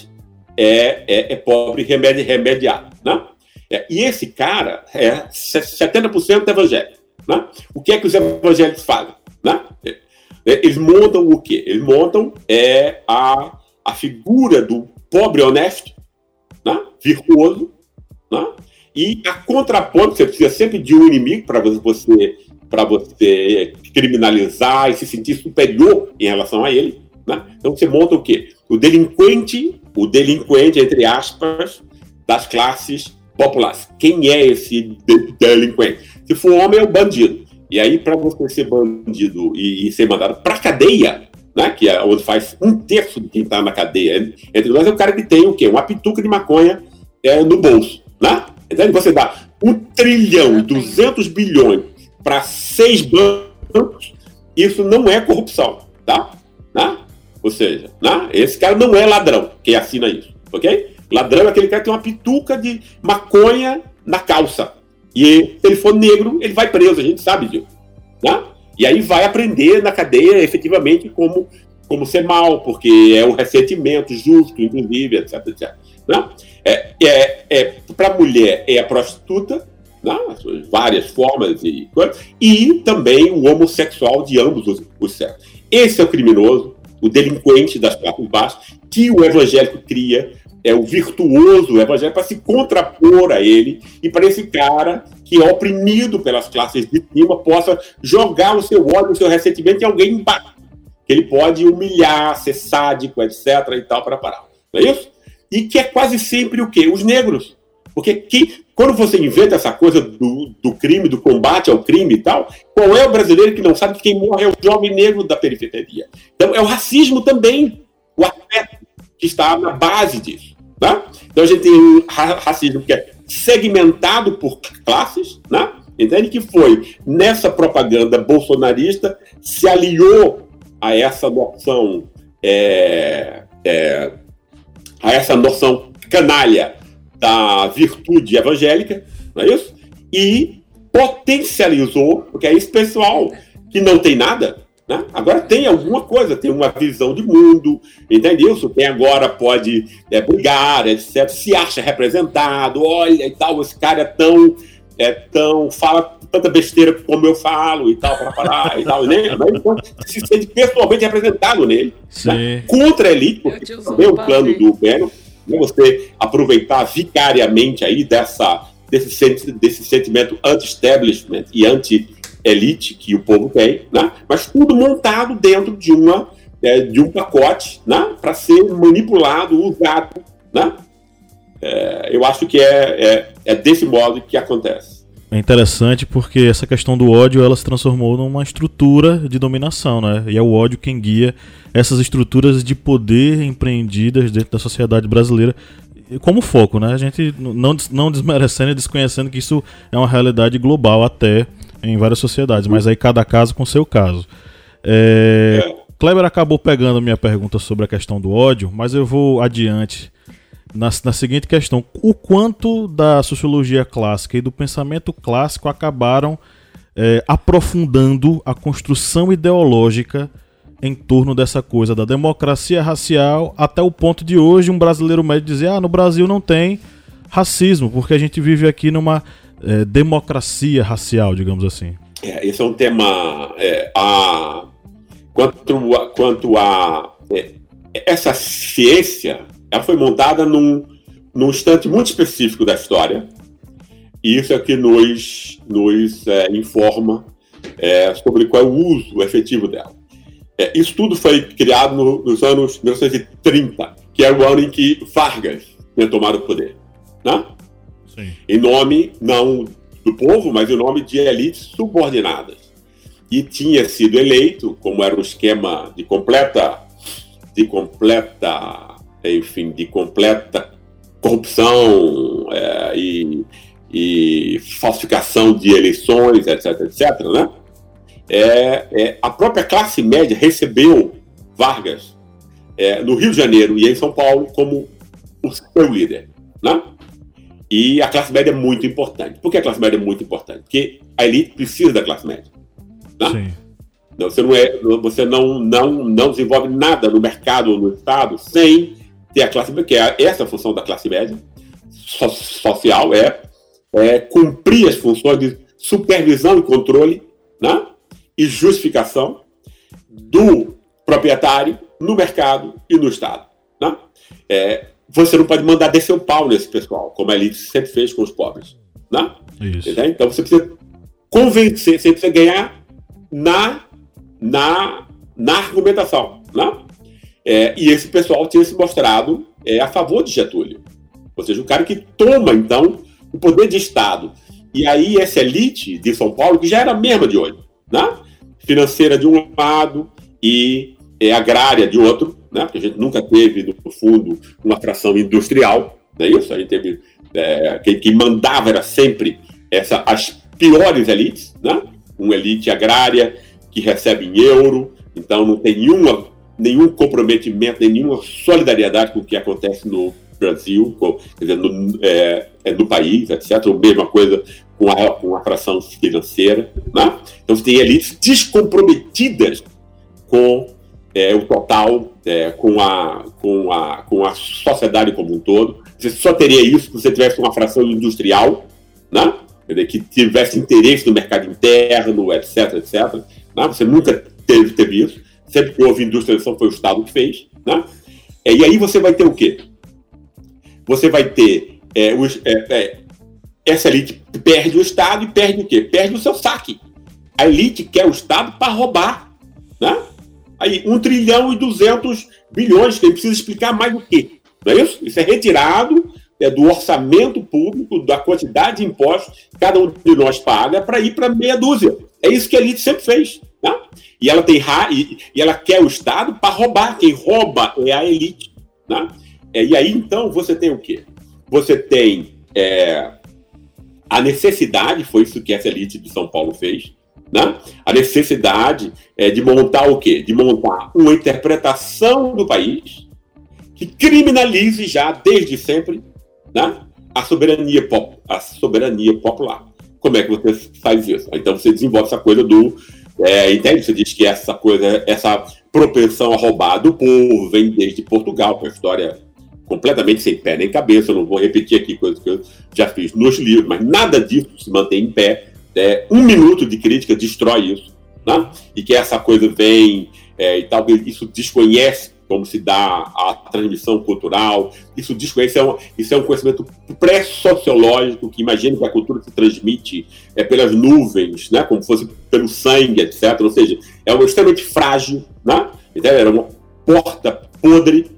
é, é, é pobre remédio, remediado. Né? É, e esse cara é 70% evangélico. Né? O que é que os evangélicos fazem? Né? É, eles montam o quê? Eles montam é, a, a figura do pobre honesto, né? virtuoso, né? E a contraponto, você precisa sempre de um inimigo para você para você criminalizar e se sentir superior em relação a ele. Né? Então você monta o quê? O delinquente, o delinquente, entre aspas, das classes populares. Quem é esse delinquente? Se for homem, é o bandido. E aí, para você ser bandido e, e ser mandado para cadeia, né, que é onde faz um terço de quem está na cadeia entre nós, é o cara que tem o quê? Uma pituca de maconha é, no bolso. Né? Você dá um trilhão, 200 bilhões para seis bancos, isso não é corrupção, tá? Né? Ou seja, né? esse cara não é ladrão, quem assina isso, ok? Ladrão é aquele cara que tem uma pituca de maconha na calça. E se ele for negro, ele vai preso, a gente sabe disso. Né? E aí vai aprender na cadeia efetivamente como, como ser mal, porque é um ressentimento justo, inclusive, etc, etc. Né? É, é, é para a mulher é a prostituta, né? várias formas e coisas, e também o homossexual de ambos os, os sexos. Esse é o criminoso, o delinquente das classes baixas, que o evangélico cria, é o virtuoso evangélico para se contrapor a ele e para esse cara que é oprimido pelas classes de cima possa jogar o seu ódio, o seu ressentimento em alguém embaixo que ele pode humilhar, ser sádico, etc. e tal, para parar. Não é isso? E que é quase sempre o quê? Os negros. Porque que, quando você inventa essa coisa do, do crime, do combate ao crime e tal, qual é o brasileiro que não sabe que quem morre é o jovem negro da periferia? Então é o racismo também, o afeto que está na base disso. Tá? Então a gente tem um racismo que é segmentado por classes, né? entende? Que foi nessa propaganda bolsonarista se aliou a essa noção é, é, a essa noção canalha da virtude evangélica, não é isso? E potencializou, porque é esse pessoal que não tem nada, né? Agora tem alguma coisa, tem uma visão de mundo, entendeu? Tem agora pode é, brigar, etc. Se acha representado, olha e tal, esse cara é tão, é tão fala tanta besteira como eu falo e tal, para parar e tal, né? Então, se sente pessoalmente representado nele. Né? Contra a elite, porque também o plano do Bannon, né? você aproveitar vicariamente aí dessa, desse, desse sentimento anti-establishment e anti elite que o povo tem, né? mas tudo montado dentro de, uma, é, de um pacote né? para ser manipulado, usado. Né? É, eu acho que é, é, é desse modo que acontece. É interessante porque essa questão do ódio ela se transformou numa estrutura de dominação, né? E é o ódio quem guia essas estruturas de poder empreendidas dentro da sociedade brasileira como foco, né? A gente não, não desmerecendo e desconhecendo que isso é uma realidade global até em várias sociedades, mas aí cada caso com seu caso. É, Kleber acabou pegando a minha pergunta sobre a questão do ódio, mas eu vou adiante na, na seguinte questão: o quanto da sociologia clássica e do pensamento clássico acabaram é, aprofundando a construção ideológica em torno dessa coisa da democracia racial, até o ponto de hoje um brasileiro médio dizer: ah, no Brasil não tem racismo, porque a gente vive aqui numa é, democracia racial, digamos assim? É, esse é um tema. É, a, quanto a, quanto a é, essa ciência, ela foi montada num, num instante muito específico da história. E isso é que nos, nos é, informa é, sobre qual é o uso efetivo dela. isso tudo foi criado no, nos anos 1930, que é o ano em que Vargas tinha tomado o poder. Né? Sim. Em nome não do povo, mas em nome de elites subordinadas. E tinha sido eleito, como era um esquema de completa, de completa, enfim, de completa corrupção é, e, e, falsificação de eleições, etc, etc, né? É, é, a própria classe média recebeu Vargas é, no Rio de Janeiro e em São Paulo como o seu líder, né? E a classe média é muito importante. Por que a classe média é muito importante? Porque a elite precisa da classe média. Né? Você não, é, você não, não, não desenvolve nada no mercado ou no Estado sem ter a classe que é essa função da classe média so, social, é, é cumprir as funções de supervisão e controle né? e justificação do proprietário no mercado e no Estado. Né? É, você não pode mandar descer o pau nesse pessoal, como a elite sempre fez com os pobres. Né? Isso. Então você precisa convencer, você precisa ganhar na, na, na argumentação. Né? É, e esse pessoal tinha se mostrado é, a favor de Getúlio. Ou seja, o cara que toma, então, o poder de Estado. E aí essa elite de São Paulo, que já era a mesma de hoje, né? financeira de um lado e é, agrária de outro, né? porque a gente nunca teve, no fundo, uma fração industrial, não é isso? A gente teve, é, quem, quem, mandava era sempre essa, as piores elites, né? uma elite agrária que recebe em euro, então não tem nenhuma, nenhum comprometimento, nenhuma solidariedade com o que acontece no Brasil, com, quer dizer, no, é, é, no país, etc. A mesma coisa com a, com a fração financeira. Né? Então você tem elites descomprometidas com é, o total é, com, a, com, a, com a sociedade como um todo. Você só teria isso se você tivesse uma fração industrial, né? que tivesse interesse no mercado interno, etc, etc. Né? Você nunca teve, teve isso. Sempre que houve industrialização foi o Estado que fez. Né? É, e aí você vai ter o quê? Você vai ter é, os, é, é, essa elite perde o Estado e perde o quê? Perde o seu saque. A elite quer o Estado para roubar. Né? Aí, 1 trilhão e 200 bilhões, que ele precisa explicar mais o quê? Não é isso? Isso é retirado é, do orçamento público, da quantidade de impostos que cada um de nós paga para ir para meia dúzia. É isso que a elite sempre fez. Tá? E ela tem e, e ela quer o Estado para roubar. Quem rouba é a elite. Tá? É, e aí, então, você tem o quê? Você tem é, a necessidade, foi isso que essa elite de São Paulo fez, né? a necessidade é, de montar o quê? De montar uma interpretação do país que criminalize já, desde sempre, né? a, soberania pop, a soberania popular. Como é que você faz isso? Então você desenvolve essa coisa do. É, entende? Você diz que essa coisa, essa propensão a roubar do povo vem desde Portugal, com a história completamente sem pé nem cabeça. Eu não vou repetir aqui coisas que eu já fiz nos livros, mas nada disso se mantém em pé. É, um minuto de crítica destrói isso. Né? E que essa coisa vem é, e talvez isso desconhece como se dá a transmissão cultural. Isso desconhece, é um, isso é um conhecimento pré-sociológico que imagina que a cultura se transmite é, pelas nuvens, né? como fosse pelo sangue, etc. Ou seja, é uma extremamente frágil, né? Então, era uma porta podre,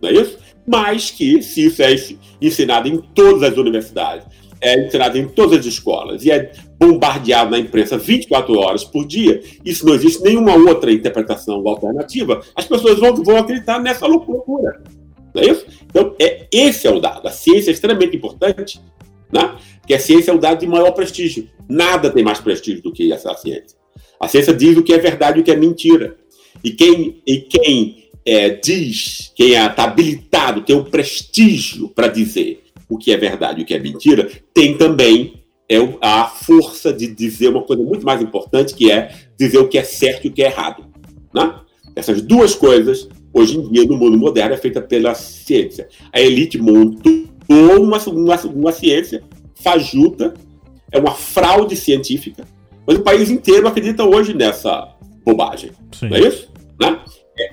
não é isso? Mas que, se isso é ensinado em todas as universidades, é ensinado em todas as escolas e é bombardeado na imprensa 24 horas por dia, isso não existe nenhuma outra interpretação alternativa, as pessoas vão, vão acreditar nessa loucura. Não é isso? Então, é, esse é o dado. A ciência é extremamente importante, né? porque a ciência é o dado de maior prestígio. Nada tem mais prestígio do que essa ciência. A ciência diz o que é verdade e o que é mentira. E quem, e quem é, diz, quem está é, habilitado, tem o prestígio para dizer o que é verdade e o que é mentira, tem também é a força de dizer uma coisa muito mais importante, que é dizer o que é certo e o que é errado. Né? Essas duas coisas, hoje em dia, no mundo moderno, é feita pela ciência. A elite montou uma, uma, uma ciência fajuta, é uma fraude científica, mas o país inteiro acredita hoje nessa bobagem. Sim. Não é isso? Né?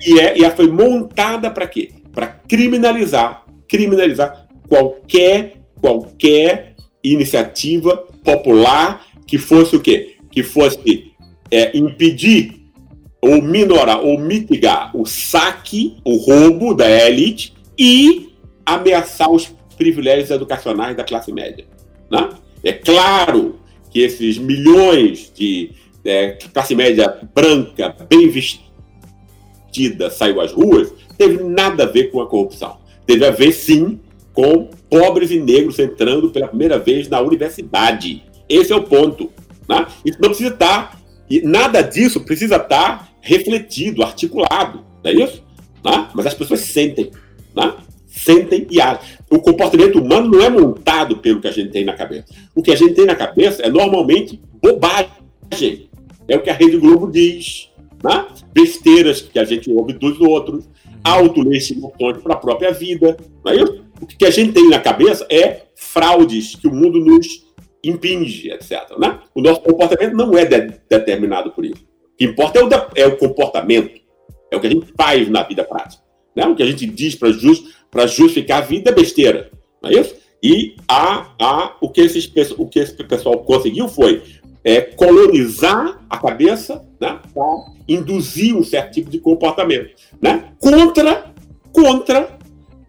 E, é, e ela foi montada para quê? Para criminalizar, criminalizar qualquer, qualquer iniciativa popular que fosse o quê? Que fosse é, impedir ou minorar ou mitigar o saque, o roubo da elite e ameaçar os privilégios educacionais da classe média. Né? É claro que esses milhões de é, classe média branca, bem vestida, saiu às ruas, teve nada a ver com a corrupção. Teve a ver, sim, com pobres e negros entrando pela primeira vez na universidade. Esse é o ponto. Né? Isso não precisa estar, e nada disso precisa estar refletido, articulado, não é isso? Né? Mas as pessoas sentem, né? sentem e agem. O comportamento humano não é montado pelo que a gente tem na cabeça. O que a gente tem na cabeça é normalmente bobagem. É o que a Rede Globo diz. Né? Besteiras que a gente ouve dos outros, autolegitimações para a própria vida. Não é isso? O que a gente tem na cabeça é fraudes que o mundo nos impinge, etc. Né? O nosso comportamento não é de, determinado por isso. O que importa é o, é o, comportamento, é o que a gente faz na vida prática. Né? O que a gente diz para just, justificar a vida é besteira, não é isso? E a, a, o, que esses, o que esse pessoal conseguiu foi é, colonizar a cabeça né, para induzir um certo tipo de comportamento né, contra, contra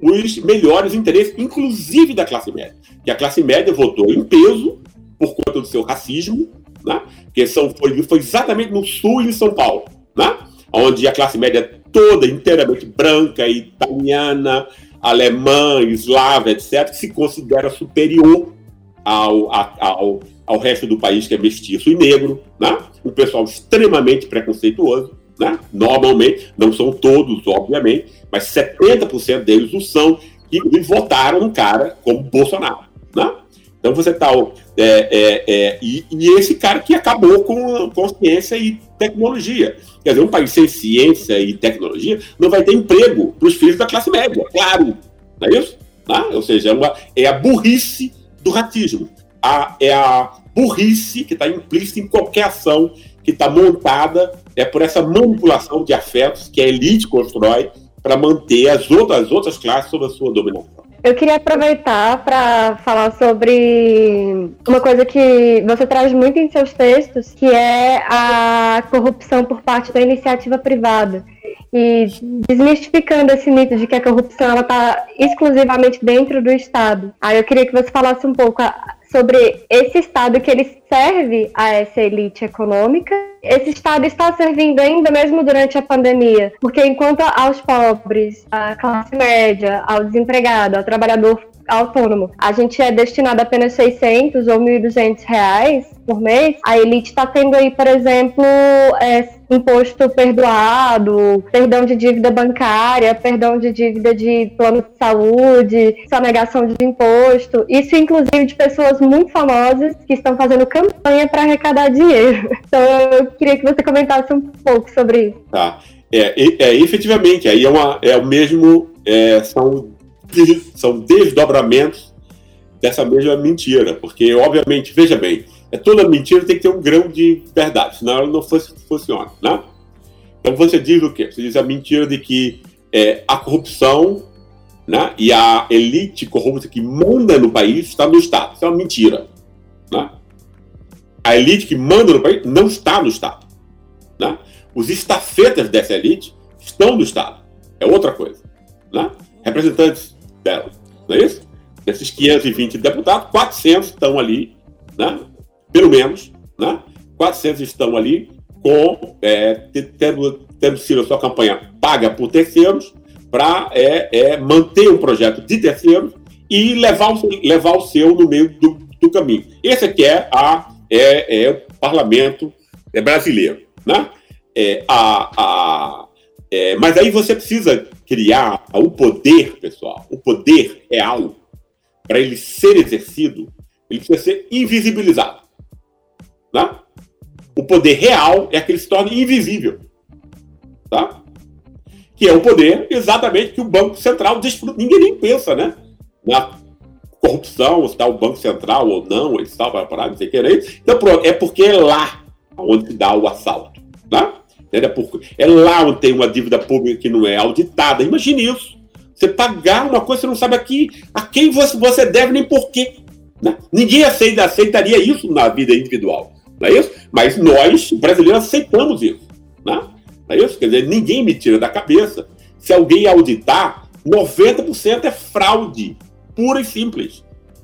os melhores interesses, inclusive da classe média. Que a classe média votou em peso por conta do seu racismo, né? que são, foi, foi exatamente no sul e em São Paulo, né? onde a classe média toda, inteiramente branca, italiana, alemã, eslava, etc., se considera superior ao, ao, ao resto do país que é mestiço e negro, né? um pessoal extremamente preconceituoso, né? normalmente, não são todos, obviamente, mas 70% deles o são, que votaram no cara como Bolsonaro. Né? Então você está. É, é, é, e, e, esse cara que acabou com, com ciência e tecnologia. Quer dizer, um país sem ciência e tecnologia não vai ter emprego para os filhos da classe média, claro. Não é isso? Né? Ou seja, é, uma, é a burrice do racismo. A, é a burrice que está implícita em qualquer ação que está montada é por essa manipulação de afetos que a elite constrói para manter as outras, as outras classes sob a sua dominação. Eu queria aproveitar para falar sobre uma coisa que você traz muito em seus textos, que é a corrupção por parte da iniciativa privada. E desmistificando esse mito de que a corrupção está exclusivamente dentro do Estado. Aí eu queria que você falasse um pouco sobre esse Estado que ele serve a essa elite econômica. Esse Estado está servindo ainda mesmo durante a pandemia, porque enquanto aos pobres, à classe média, ao desempregado, ao trabalhador autônomo, a gente é destinado apenas 600 ou 1.200 reais por mês, a elite está tendo aí, por exemplo, é, imposto perdoado, perdão de dívida bancária, perdão de dívida de plano de saúde, sonegação de imposto. Isso, inclusive, de pessoas muito famosas que estão fazendo campanha para arrecadar dinheiro. Então, eu queria que você comentasse um pouco sobre isso. Tá. É, é, efetivamente, aí é, uma, é o mesmo. É, são são desdobramentos dessa mesma mentira, porque, obviamente, veja bem, é toda mentira tem que ter um grão de verdade, senão ela não funciona, né? Então você diz o quê? Você diz a mentira de que é, a corrupção né, e a elite corrupta que manda no país está no Estado. Isso é uma mentira. Né? A elite que manda no país não está no Estado. Né? Os estafetas dessa elite estão no Estado. É outra coisa. Né? Representantes dela. Não é isso? Desses 520 deputados, 400 estão ali, né? Pelo menos, né? 400 estão ali com é, tendo, tendo sido a sua campanha paga por terceiros para é, é, manter um projeto de terceiros e levar o, levar o seu no meio do, do caminho. Esse aqui é, a, é, é o parlamento é, brasileiro. Né? É, a, a, é, mas aí você precisa criar o poder, pessoal, o poder real, para ele ser exercido, ele precisa ser invisibilizado. Tá? O poder real é que ele se torne invisível. Tá? Que é o poder exatamente que o Banco Central desfruta. Ninguém nem pensa, né? Na corrupção, se está o Banco Central ou não, ele está para parar, não sei o que. Né? Então, pronto, é porque é lá onde dá o assalto. Tá? É lá onde tem uma dívida pública que não é auditada. Imagine isso. Você pagar uma coisa, você não sabe aqui a quem você deve nem por quê. Né? Ninguém aceita, aceitaria isso na vida individual. Não é isso? Mas nós, brasileiros, aceitamos isso. Né? Não é isso? Quer dizer, ninguém me tira da cabeça. Se alguém auditar, 90% é fraude, pura e simples.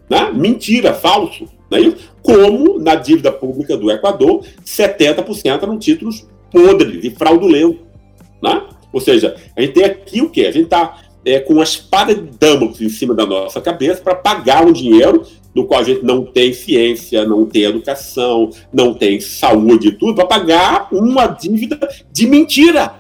Né? Mentira, falso. Não é isso? Como na dívida pública do Equador, 70% eram títulos podres e fraudulentos. Né? Ou seja, a gente tem aqui o quê? A gente está é, com uma espada de Damocles em cima da nossa cabeça para pagar um dinheiro do qual a gente não tem ciência, não tem educação, não tem saúde tudo, para pagar uma dívida de mentira.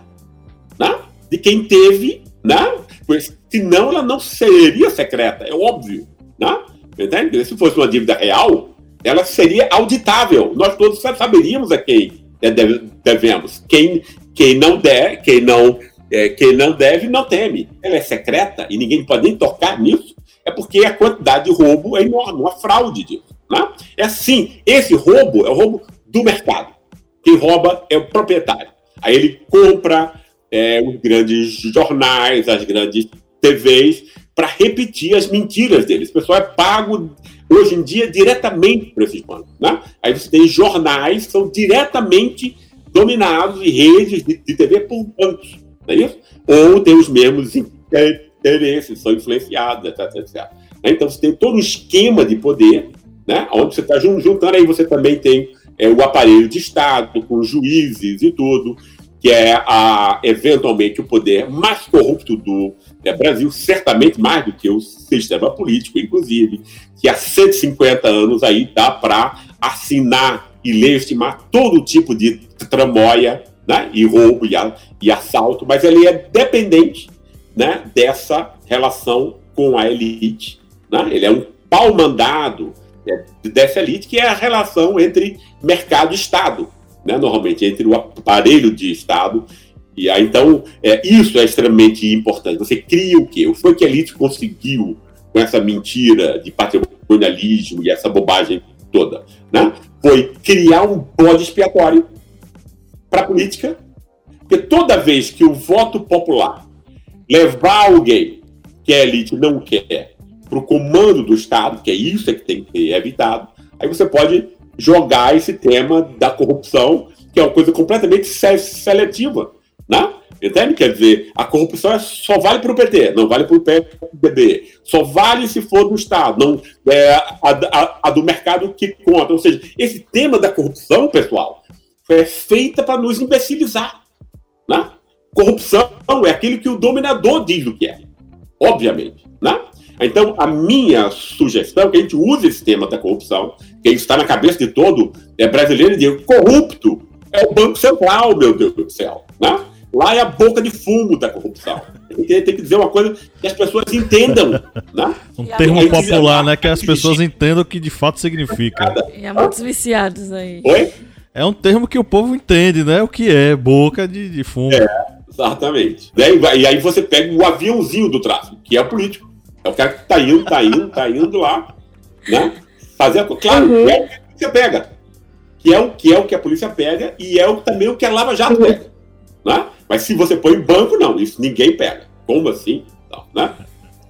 Né? De quem teve, né? Pois, senão ela não seria secreta, é óbvio. Né? Entende? Se fosse uma dívida real, ela seria auditável. Nós todos saberíamos a quem é, devemos. Quem, quem não der, quem não, é, quem não deve, não teme. Ela é secreta e ninguém pode nem tocar nisso. É porque a quantidade de roubo é enorme, uma fraude disso. Né? É assim, esse roubo é o roubo do mercado. Quem rouba é o proprietário. Aí ele compra é, os grandes jornais, as grandes TVs, para repetir as mentiras deles. O pessoal é pago hoje em dia diretamente por esses bancos. Né? Aí você tem jornais que são diretamente dominados e redes de, de TV por bancos. Não é isso? Ou tem os mesmos interesses, são influenciados, etc, etc. Então você tem todo um esquema de poder, né? onde você está juntando aí, você também tem é, o aparelho de Estado, com juízes e tudo, que é a, eventualmente o poder mais corrupto do né, Brasil, certamente mais do que o sistema político, inclusive, que há 150 anos aí dá para assinar e legitimar todo tipo de tramóia né, e roubo e, a, e assalto, mas ele é dependente né, dessa relação com a elite. Né? Ele é um pau mandado né, dessa elite, que é a relação entre mercado e Estado né, normalmente, entre o aparelho de Estado. E aí, então, é, isso é extremamente importante. Você cria o quê? O foi que a elite conseguiu com essa mentira de patrimonialismo e essa bobagem toda? Né? Foi criar um bode expiatório para a política, porque toda vez que o voto popular levar alguém que a elite não quer para o comando do Estado, que é isso que tem que ser evitado, aí você pode jogar esse tema da corrupção, que é uma coisa completamente seletiva, né? Entende? Quer dizer, a corrupção é, só vale para o PT, não vale para o PDB. Só vale se for do Estado, não é a, a, a, do mercado que conta. Ou seja, esse tema da corrupção, pessoal, é feita para nos imbecilizar. Né? Corrupção é aquilo que o dominador diz o que é, obviamente. Né? Então, a minha sugestão é que a gente use esse tema da corrupção, que está na cabeça de todo é, brasileiro, e diga: corrupto é o Banco Central, meu Deus do céu. Né? Lá é a boca de fumo da corrupção. Tem que, tem que dizer uma coisa que as pessoas entendam. Né? Um termo popular, né? Que as pessoas entendam o que de fato significa. E há muitos viciados aí. Oi? É um termo que o povo entende, né? O que é boca de, de fumo. É, exatamente. E aí você pega o aviãozinho do tráfico, que é o político. É o cara que tá indo, tá indo, tá indo lá, né? Fazer a... Claro, uhum. é o que você pega. Que é, o, que é o que a polícia pega e é o, também o que a Lava Jato uhum. pega. Né? Mas se você põe banco, não, isso ninguém pega. Como assim? Não, né?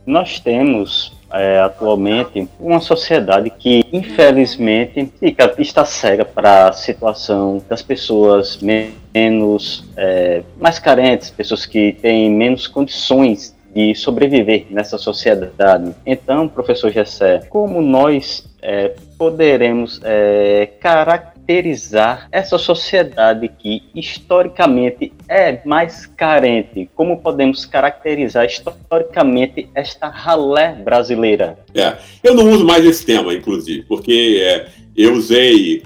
Nós temos é, atualmente uma sociedade que, infelizmente, fica, está cega para a situação das pessoas menos, é, mais carentes, pessoas que têm menos condições de sobreviver nessa sociedade. Então, professor Gessé, como nós é, poderemos é, caracterizar caracterizar essa sociedade que historicamente é mais carente? Como podemos caracterizar historicamente esta ralé brasileira? É, eu não uso mais esse tema, inclusive, porque é, eu usei,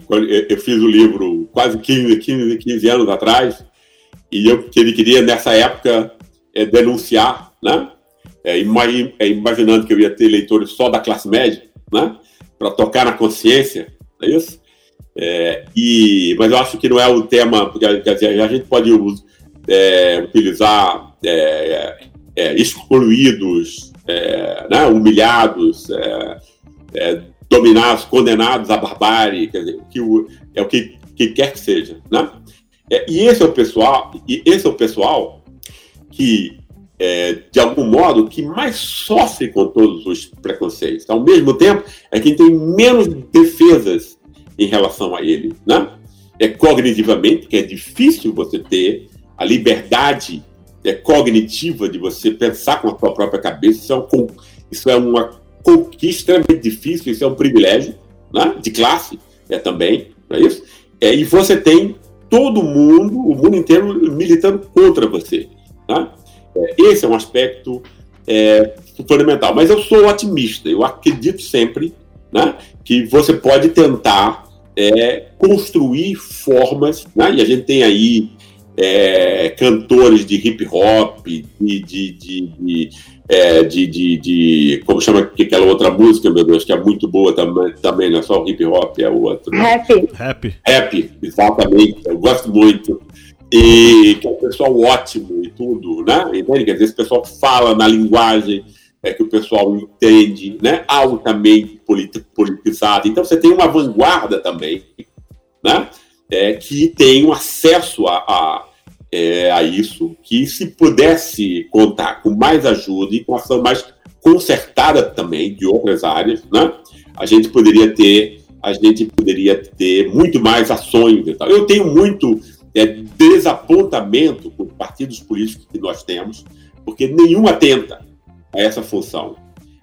eu fiz o livro quase 15, 15, 15 anos atrás, e eu ele queria, nessa época, é, denunciar, né? É, é, imaginando que eu ia ter leitores só da classe média, né? Para tocar na consciência, é isso? É, e, mas eu acho que não é o tema, porque dizer, a gente pode é, utilizar é, é excluídos, é, né, humilhados, dominados, condenados à barbárie, quer dizer, que o, é o que, que quer que seja. Né? e esse é o pessoal, e esse é o pessoal que é, de algum modo, que mais sofre com todos os preconceitos. Ao mesmo tempo, é quem tem menos defesas em relação a ele, né? É cognitivamente que é difícil você ter a liberdade é, cognitiva de você pensar com a sua própria cabeça. Isso é, um, isso é uma conquista extremamente difícil, isso é um privilégio, né? De classe, é também, não é isso? É, e você tem todo mundo, o mundo inteiro militando contra você, né? Esse é um aspecto é, fundamental. Mas eu sou otimista, eu acredito sempre né, que você pode tentar é, construir formas, né? e a gente tem aí é, cantores de hip hop, de, de, de, de, é, de, de, de, como chama aquela outra música, meu Deus, que é muito boa também, também não é só o hip hop, é o outro. Rap. Rap. Rap, exatamente, eu gosto muito. E que é um pessoal ótimo e tudo, né? Entende? Quer dizer, esse pessoal fala na linguagem é, que o pessoal entende, né, altamente politizado. Então você tem uma vanguarda também, né, é, que tem um acesso a, a, é, a isso, que se pudesse contar com mais ajuda e com ação mais concertada também de outras áreas, né, a gente poderia ter a gente poderia ter muito mais ações e tal. Eu tenho muito é, desapontamento com os partidos políticos que nós temos, porque nenhum atenta a essa função.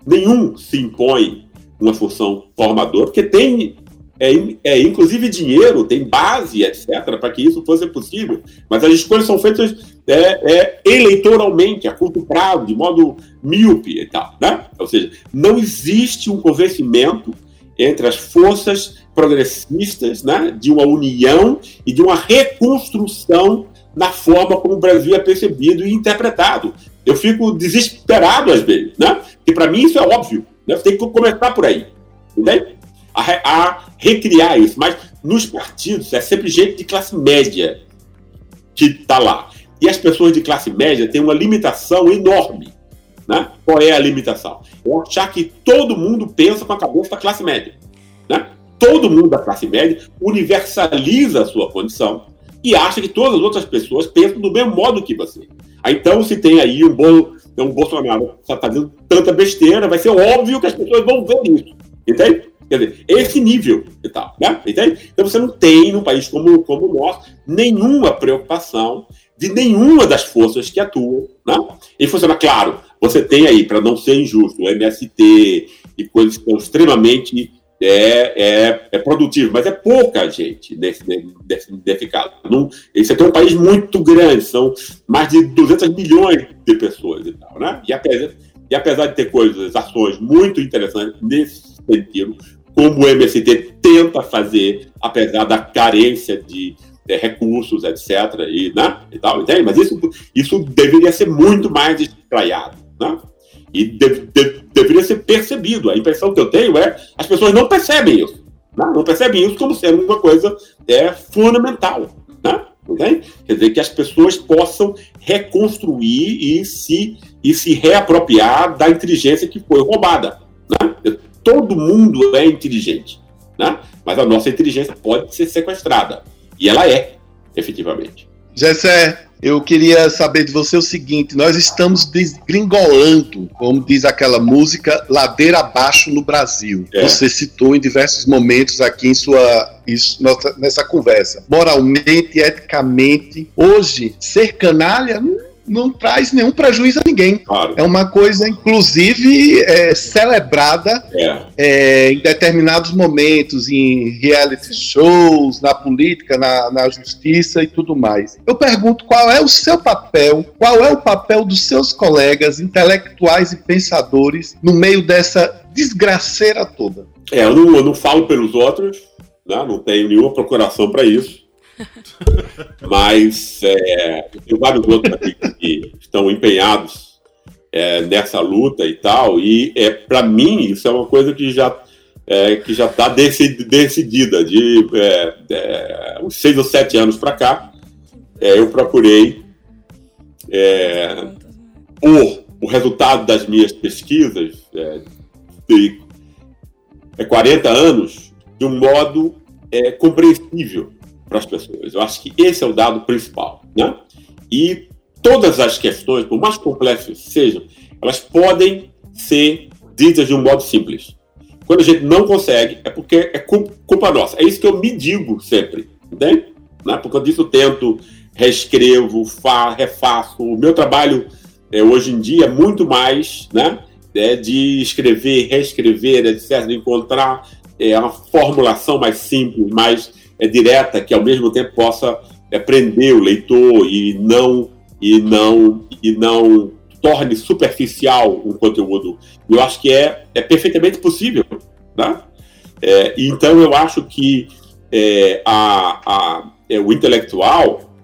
Nenhum se impõe uma função formadora, porque tem, é, é, inclusive, dinheiro, tem base, etc., para que isso fosse possível. Mas as escolhas são feitas é, é, eleitoralmente, a curto prazo, de modo míope e tal. Né? Ou seja, não existe um convencimento entre as forças progressistas né, de uma união e de uma reconstrução na forma como o Brasil é percebido e interpretado. Eu fico desesperado às vezes, né? E para mim isso é óbvio. Né? Tem que começar por aí, entende? A, a, recriar isso. Mas nos partidos é sempre gente de classe média que está lá. E as pessoas de classe média têm uma limitação enorme. Né? Qual é a limitação? É achar que todo mundo pensa com a cabeça da classe média. Né? Todo mundo da classe média universaliza a sua condição e acha que todas as outras pessoas pensam do mesmo modo que você. Então se tem aí um então o Bolsonaro fazendo tanta besteira, vai ser óbvio que as pessoas vão ver isso. Entende? Quer dizer, esse nível e tal, né? Entende? Então você não tem, num país como, como o nosso, nenhuma preocupação de nenhuma das forças que atuam, né? E funciona, claro, você tem aí, para não ser injusto, o MST e coisas que são extremamente é, é, é produtivo, mas é pouca gente nesse, nesse, nesse caso. Não, esse é um país muito grande, são mais de 200 milhões de pessoas e tal, né? E apesar, e apesar de ter coisas, ações muito interessantes nesse sentido, como o MST tenta fazer, apesar da carência de é, recursos, etc., e, né, e tal, entende? Mas isso, isso deveria ser muito mais espraiado, né? E de, de, deveria ser percebido. A impressão que eu tenho é as pessoas não percebem isso. Né? Não percebem isso como sendo uma coisa é, fundamental. Né? Okay? Quer dizer, que as pessoas possam reconstruir e se, e se reapropriar da inteligência que foi roubada. Né? Todo mundo é inteligente, né? mas a nossa inteligência pode ser sequestrada. E ela é, efetivamente. Gessé, eu queria saber de você o seguinte: nós estamos desgringolando, como diz aquela música, ladeira abaixo no Brasil. É. Você citou em diversos momentos aqui em sua isso, nessa conversa. Moralmente, eticamente, hoje, ser canalha não traz nenhum prejuízo a ninguém. Claro. É uma coisa, inclusive, é, celebrada é. É, em determinados momentos, em reality shows, na política, na, na justiça e tudo mais. Eu pergunto qual é o seu papel, qual é o papel dos seus colegas intelectuais e pensadores no meio dessa desgraceira toda. É, eu não, eu não falo pelos outros, né? não tenho nenhuma procuração para isso. Mas é, tem vários outros aqui que estão empenhados é, nessa luta e tal. E é, para mim isso é uma coisa que já é, que já está decidida de é, é, uns seis ou sete anos para cá. É, eu procurei é, por o resultado das minhas pesquisas de 40 anos de um modo compreensível para as pessoas. Eu acho que esse é o dado principal. Né? E todas as questões, por mais complexas sejam, elas podem ser ditas de um modo simples. Quando a gente não consegue, é porque é culpa nossa. É isso que eu me digo sempre, entende? Né? Porque eu disso tento, reescrevo, fa, refaço. O meu trabalho é, hoje em dia é muito mais né, é, de escrever, reescrever, etc., de encontrar é, uma formulação mais simples, mais é, direta que ao mesmo tempo possa é, prender o leitor e não e não e não torne superficial um conteúdo. Eu acho que é, é perfeitamente possível, né? É, então eu acho que é, a, a, é, o intelectual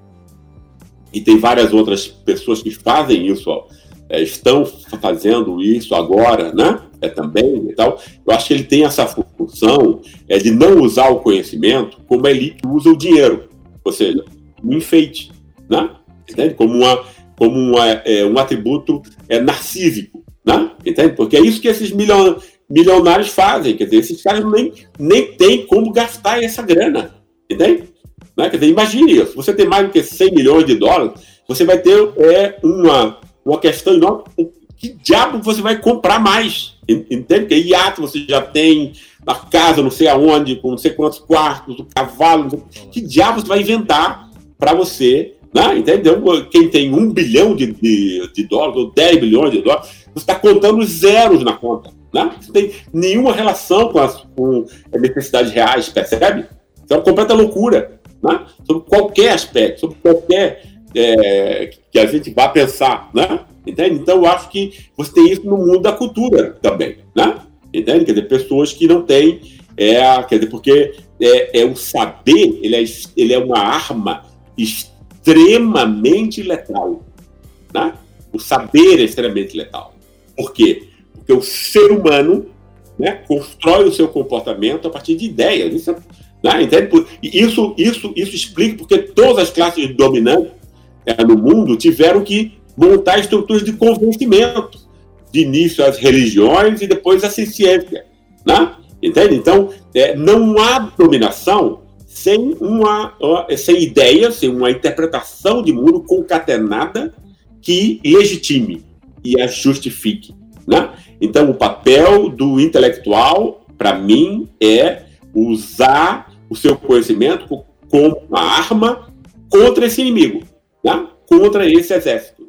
e tem várias outras pessoas que fazem isso, ó, é, estão fazendo isso agora, né? É, também e tal. Eu acho que ele tem essa função é, de não usar o conhecimento como ele usa o dinheiro, ou seja, um enfeite, né? Entende? Como, uma, como uma, é, um atributo é, narcísico, né? Entende? Porque é isso que esses milion, milionários fazem, quer dizer, esses caras nem, nem têm como gastar essa grana, entende? Né? Quer dizer, imagine isso, você tem mais do que 100 milhões de dólares, você vai ter é, uma, uma questão enorme, que diabo você vai comprar mais? Entende? Que iate você já tem, na casa, não sei aonde, com não sei quantos quartos, o cavalo, que diabo você vai inventar para você, né? Entendeu? Quem tem um bilhão de, de, de dólares, ou 10 bilhões de dólares, você está contando zeros na conta. Né? Não tem nenhuma relação com as, com as necessidades reais, percebe? Então, é uma completa loucura. Né? Sobre qualquer aspecto, sobre qualquer é, que a gente vá pensar, né? Entende? Então, eu acho que você tem isso no mundo da cultura também, né? Entende? Quer dizer, pessoas que não têm, é, quer dizer, porque é, é o saber, ele é, ele é uma arma extremamente letal, né? O saber é extremamente letal. Por quê? Porque o ser humano né, constrói o seu comportamento a partir de ideias. Isso, né, entende? Isso, isso, isso explica porque todas as classes dominantes é, no mundo tiveram que montar estruturas de convencimento, de início às religiões e depois à ciência. Né? Entende? Então, é, não há dominação sem uma sem ideia, sem uma interpretação de mundo concatenada que legitime. e a justifique. Né? Então, o papel do intelectual, para mim, é usar o seu conhecimento como uma arma contra esse inimigo, né? contra esse exército.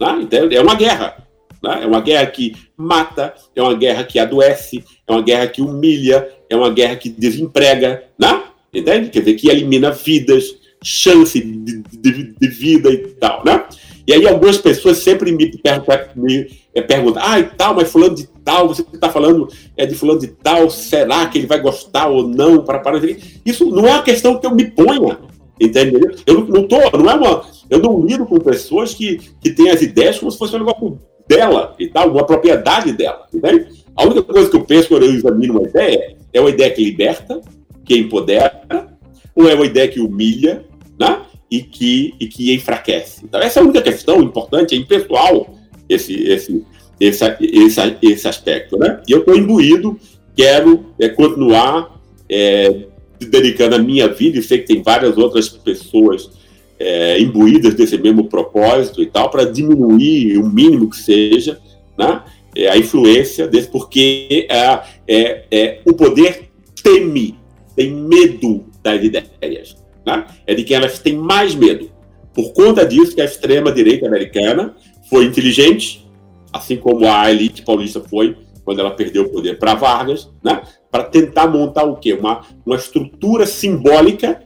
Né? Então, é uma guerra. Né? É uma guerra que mata, é uma guerra que adoece, é uma guerra que humilha, é uma guerra que desemprega, né? entende? Quer dizer, que elimina vidas, chance de, de, de vida e tal. Né? E aí algumas pessoas sempre me perguntam, me é, perguntam ah, e tal, mas fulano de tal, você está falando é de fulano de tal, será que ele vai gostar ou não? Para, para Isso não é uma questão que eu me ponha, entende? Eu não, tô, não é uma, eu não lido com pessoas que, que têm as ideias como se fosse um negócio dela e tal, uma propriedade dela, entende? A única coisa que eu penso quando eu examino uma ideia é uma ideia que liberta, que empodera, ou é uma ideia que humilha, né? e que, e que enfraquece. Então, essa é a única questão importante, é impessoal esse, esse, esse, esse, esse aspecto. Né? E eu estou imbuído, quero é, continuar é, dedicando a minha vida, e sei que tem várias outras pessoas é, imbuídas desse mesmo propósito e tal, para diminuir o mínimo que seja né, é, a influência desse, porque é, é, é, o poder teme, tem medo das ideias né? é de quem elas têm mais medo. Por conta disso que a extrema-direita americana foi inteligente, assim como a elite paulista foi quando ela perdeu o poder para Vargas, né? Para tentar montar o quê? Uma, uma estrutura simbólica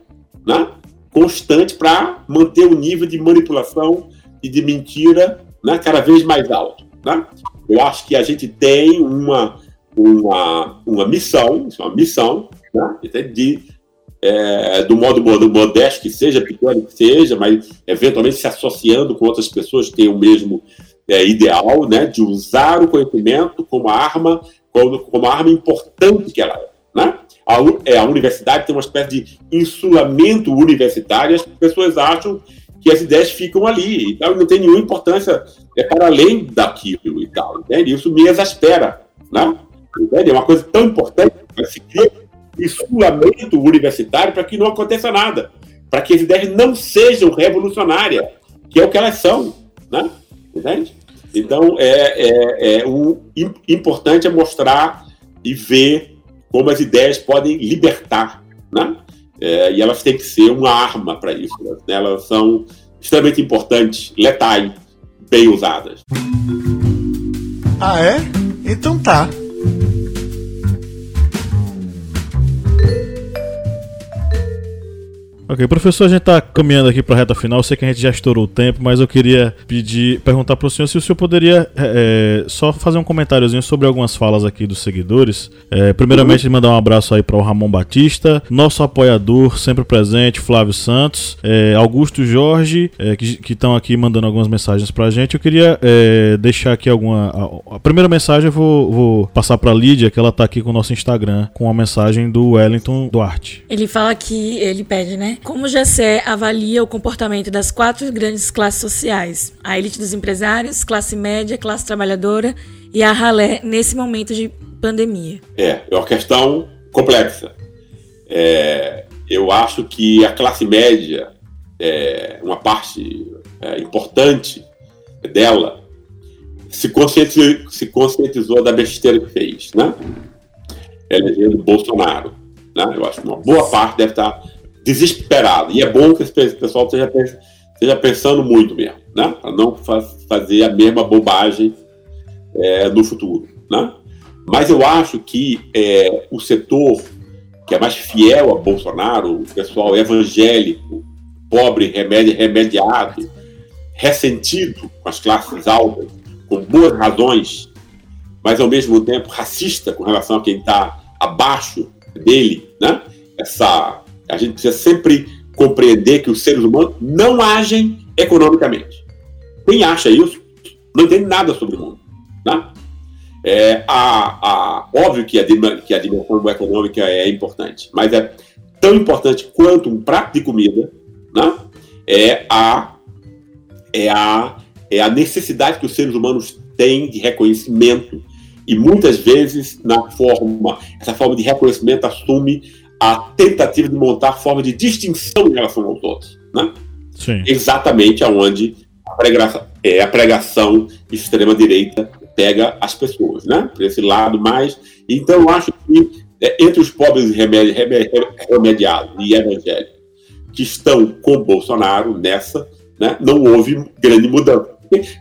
né? constante para manter o nível de manipulação e de mentira né? cada vez mais alto. Né? Eu acho que a gente tem uma, uma, uma missão, uma missão né? de é, do modo modesto que seja, pequeno que seja, mas eventualmente se associando com outras pessoas que têm o mesmo é, ideal, né, de usar o conhecimento como arma, como, como arma importante que ela é. Né? A, é, a universidade tem uma espécie de insulamento universitário, as pessoas acham que as ideias ficam ali, então não tem nenhuma importância é para além daquilo e tal, entende? Isso me exaspera, né? Entende? É uma coisa tão importante, se cria insulamento universitário para que não aconteça nada, para que as ideias não sejam revolucionárias, que é o que elas são, né? Entende? Então, é, é, é o importante é mostrar e ver como as ideias podem libertar, né? É, e elas têm que ser uma arma para isso. Né? Elas são extremamente importantes, letais, bem usadas. Ah, é? Então tá. Ok, professor, a gente está caminhando aqui para a reta final. Eu sei que a gente já estourou o tempo, mas eu queria pedir, perguntar para o senhor se o senhor poderia é, só fazer um comentáriozinho sobre algumas falas aqui dos seguidores. É, primeiramente, uhum. mandar um abraço aí para o Ramon Batista, nosso apoiador sempre presente, Flávio Santos, é, Augusto Jorge, que estão aqui mandando algumas mensagens para a gente. Eu queria deixar aqui alguma. A, a primeira mensagem eu vou, vou passar para a Lídia, que ela está aqui com o nosso Instagram, com a mensagem do Wellington Duarte. Ele fala que ele pede, né? Como o GCE avalia o comportamento das quatro grandes classes sociais, a elite dos empresários, classe média, classe trabalhadora e a ralé nesse momento de pandemia? É, é uma questão complexa. É, eu acho que a classe média, é, uma parte é, importante dela, se conscientizou, se conscientizou da besteira que fez, né? Elegendo Bolsonaro. Né? Eu acho que uma boa parte deve estar desesperado. E é bom que esse pessoal esteja, esteja pensando muito mesmo, né? Para não fazer a mesma bobagem é, no futuro, né? Mas eu acho que é, o setor que é mais fiel a Bolsonaro, o pessoal evangélico, pobre, remédio, remediado, ressentido com as classes altas, com boas razões, mas ao mesmo tempo racista com relação a quem está abaixo dele, né? Essa a gente precisa sempre compreender que os seres humanos não agem economicamente. Quem acha isso não entende nada sobre o mundo. Né? É, a, a, óbvio que a, que a dimensão econômica é importante, mas é tão importante quanto um prato de comida né? é, a, é, a, é a necessidade que os seres humanos têm de reconhecimento e muitas vezes na forma essa forma de reconhecimento assume a tentativa de montar forma de distinção em relação aos outros. Né? Sim. Exatamente aonde a pregação, é, a pregação extrema-direita pega as pessoas, né? Por esse lado mais. Então, eu acho que é, entre os pobres remedi remediados e evangélicos que estão com Bolsonaro nessa, né, não houve grande mudança.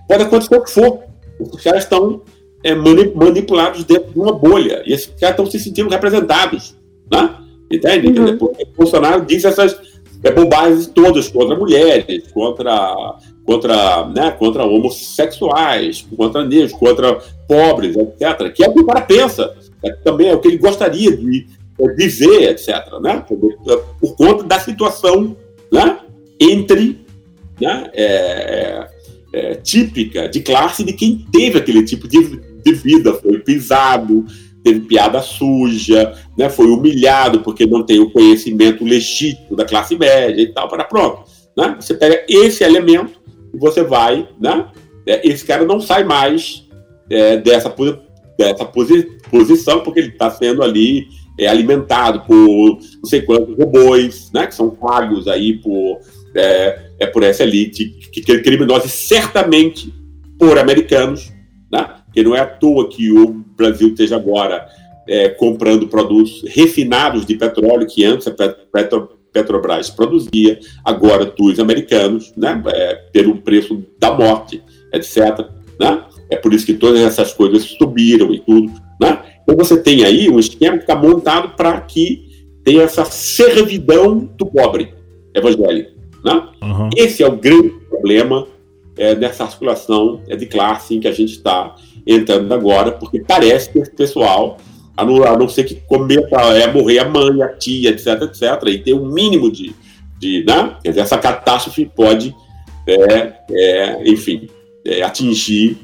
Pode acontecer o que for. Os caras estão é, manipulados dentro de uma bolha. E esses caras estão se sentindo representados. Né? Entende? Uhum. Porque Bolsonaro diz essas é, bobagens todas contra mulheres, contra, contra, né, contra homossexuais, contra negros, contra pobres, etc. Que é o que o cara pensa. É, também é o que ele gostaria de dizer, etc. Né? Por conta da situação né? entre né? É, é, é, típica de classe de quem teve aquele tipo de, de vida, foi pisado, teve piada suja, né? foi humilhado porque não tem o conhecimento legítimo da classe média e tal, para pronto. Né? Você pega esse elemento e você vai, né? É, esse cara não sai mais é, dessa, dessa posi posição porque ele está sendo ali é, alimentado por não sei quantos robôs, né, que são pagos aí por, é, é por essa elite, que, que criminosos certamente por americanos, né, que não é à toa que o Brasil esteja agora é, comprando produtos refinados de petróleo que antes a Petro, Petrobras produzia, agora dos americanos, né, é, pelo preço da morte, etc. Né? É por isso que todas essas coisas subiram e tudo. Né? Então você tem aí um esquema que está montado para que tenha essa servidão do pobre evangélico. Né? Uhum. Esse é o grande problema é, nessa articulação é, de classe em que a gente está entrando agora, porque parece que esse pessoal, a não, a não ser que cometa é, morrer a mãe, a tia, etc, etc, e ter um mínimo de. de né? Quer dizer, essa catástrofe pode, é, é, enfim, é, atingir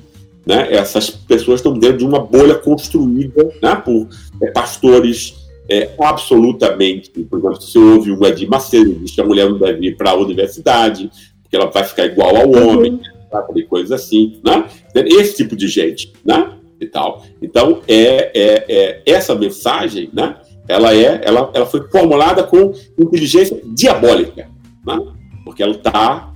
né? Essas pessoas estão dentro de uma bolha construída né, por é, pastores é, absolutamente. Por exemplo, se houve um Edir Macedo, diz que a mulher não deve ir para a universidade, porque ela vai ficar igual ao uhum. homem, uhum. e coisas assim. Né? Esse tipo de gente. Né? E tal. Então, é, é, é, essa mensagem, né? ela, é, ela, ela foi formulada com inteligência diabólica, né? porque ela está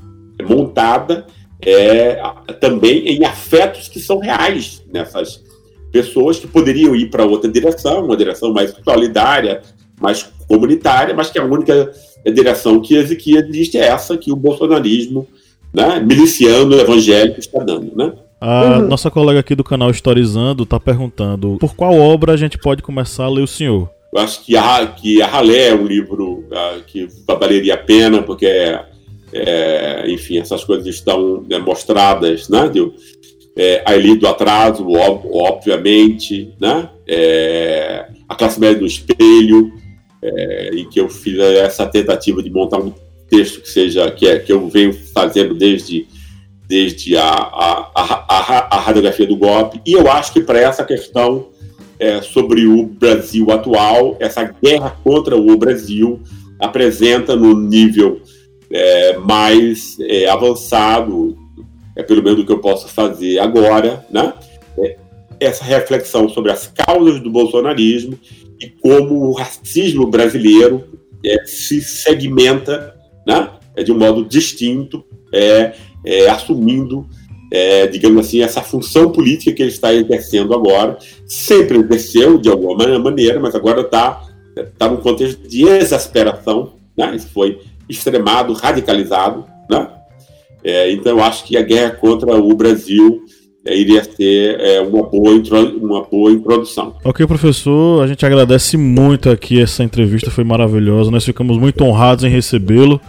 montada é, também em afetos que são reais nessas pessoas que poderiam ir para outra direção, uma direção mais solidária, mais comunitária, mas que a única direção que existe é essa que o bolsonarismo né, miliciano evangélico está dando, né? A uhum. nossa colega aqui do canal Historizando está perguntando por qual obra a gente pode começar a ler o senhor? Eu acho que a, que a Ralé é um livro uh, que valeria a pena, porque é é, enfim, essas coisas estão né, mostradas, né? De, é, a elite do atraso, ob, obviamente, né? É, a classe média do espelho, é, em que eu fiz essa tentativa de montar um texto que seja que, é, que eu venho fazendo desde desde a, a, a, a radiografia do golpe, e eu acho que para essa questão é, sobre o Brasil atual, essa guerra contra o Brasil apresenta no nível é, mais é, avançado, é pelo menos o que eu posso fazer agora, né? É, essa reflexão sobre as causas do bolsonarismo e como o racismo brasileiro é, se segmenta, né? É, de um modo distinto, é, é assumindo, é, digamos assim, essa função política que ele está exercendo agora. Sempre exerceu de alguma maneira, mas agora está tá num contexto de exasperação. Né? Isso foi extremado, radicalizado, né? É, então, eu acho que a guerra contra o Brasil iria ser é, uma, boa uma boa introdução. Ok, professor, a gente agradece muito aqui essa entrevista, foi maravilhosa. Nós ficamos muito honrados em recebê-lo.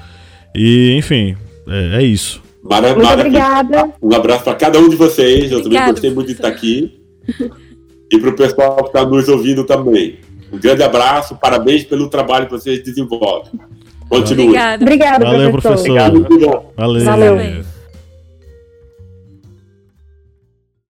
E, enfim, é, é isso. Mara muito obrigada. Um abraço para cada um de vocês. Eu também gostei muito de estar aqui. e para o pessoal que está nos ouvindo também. Um grande abraço, parabéns pelo trabalho que vocês desenvolvem. Continue. Obrigada. Obrigada, Valeu, professor. professor. Obrigado, Valeu. Valeu.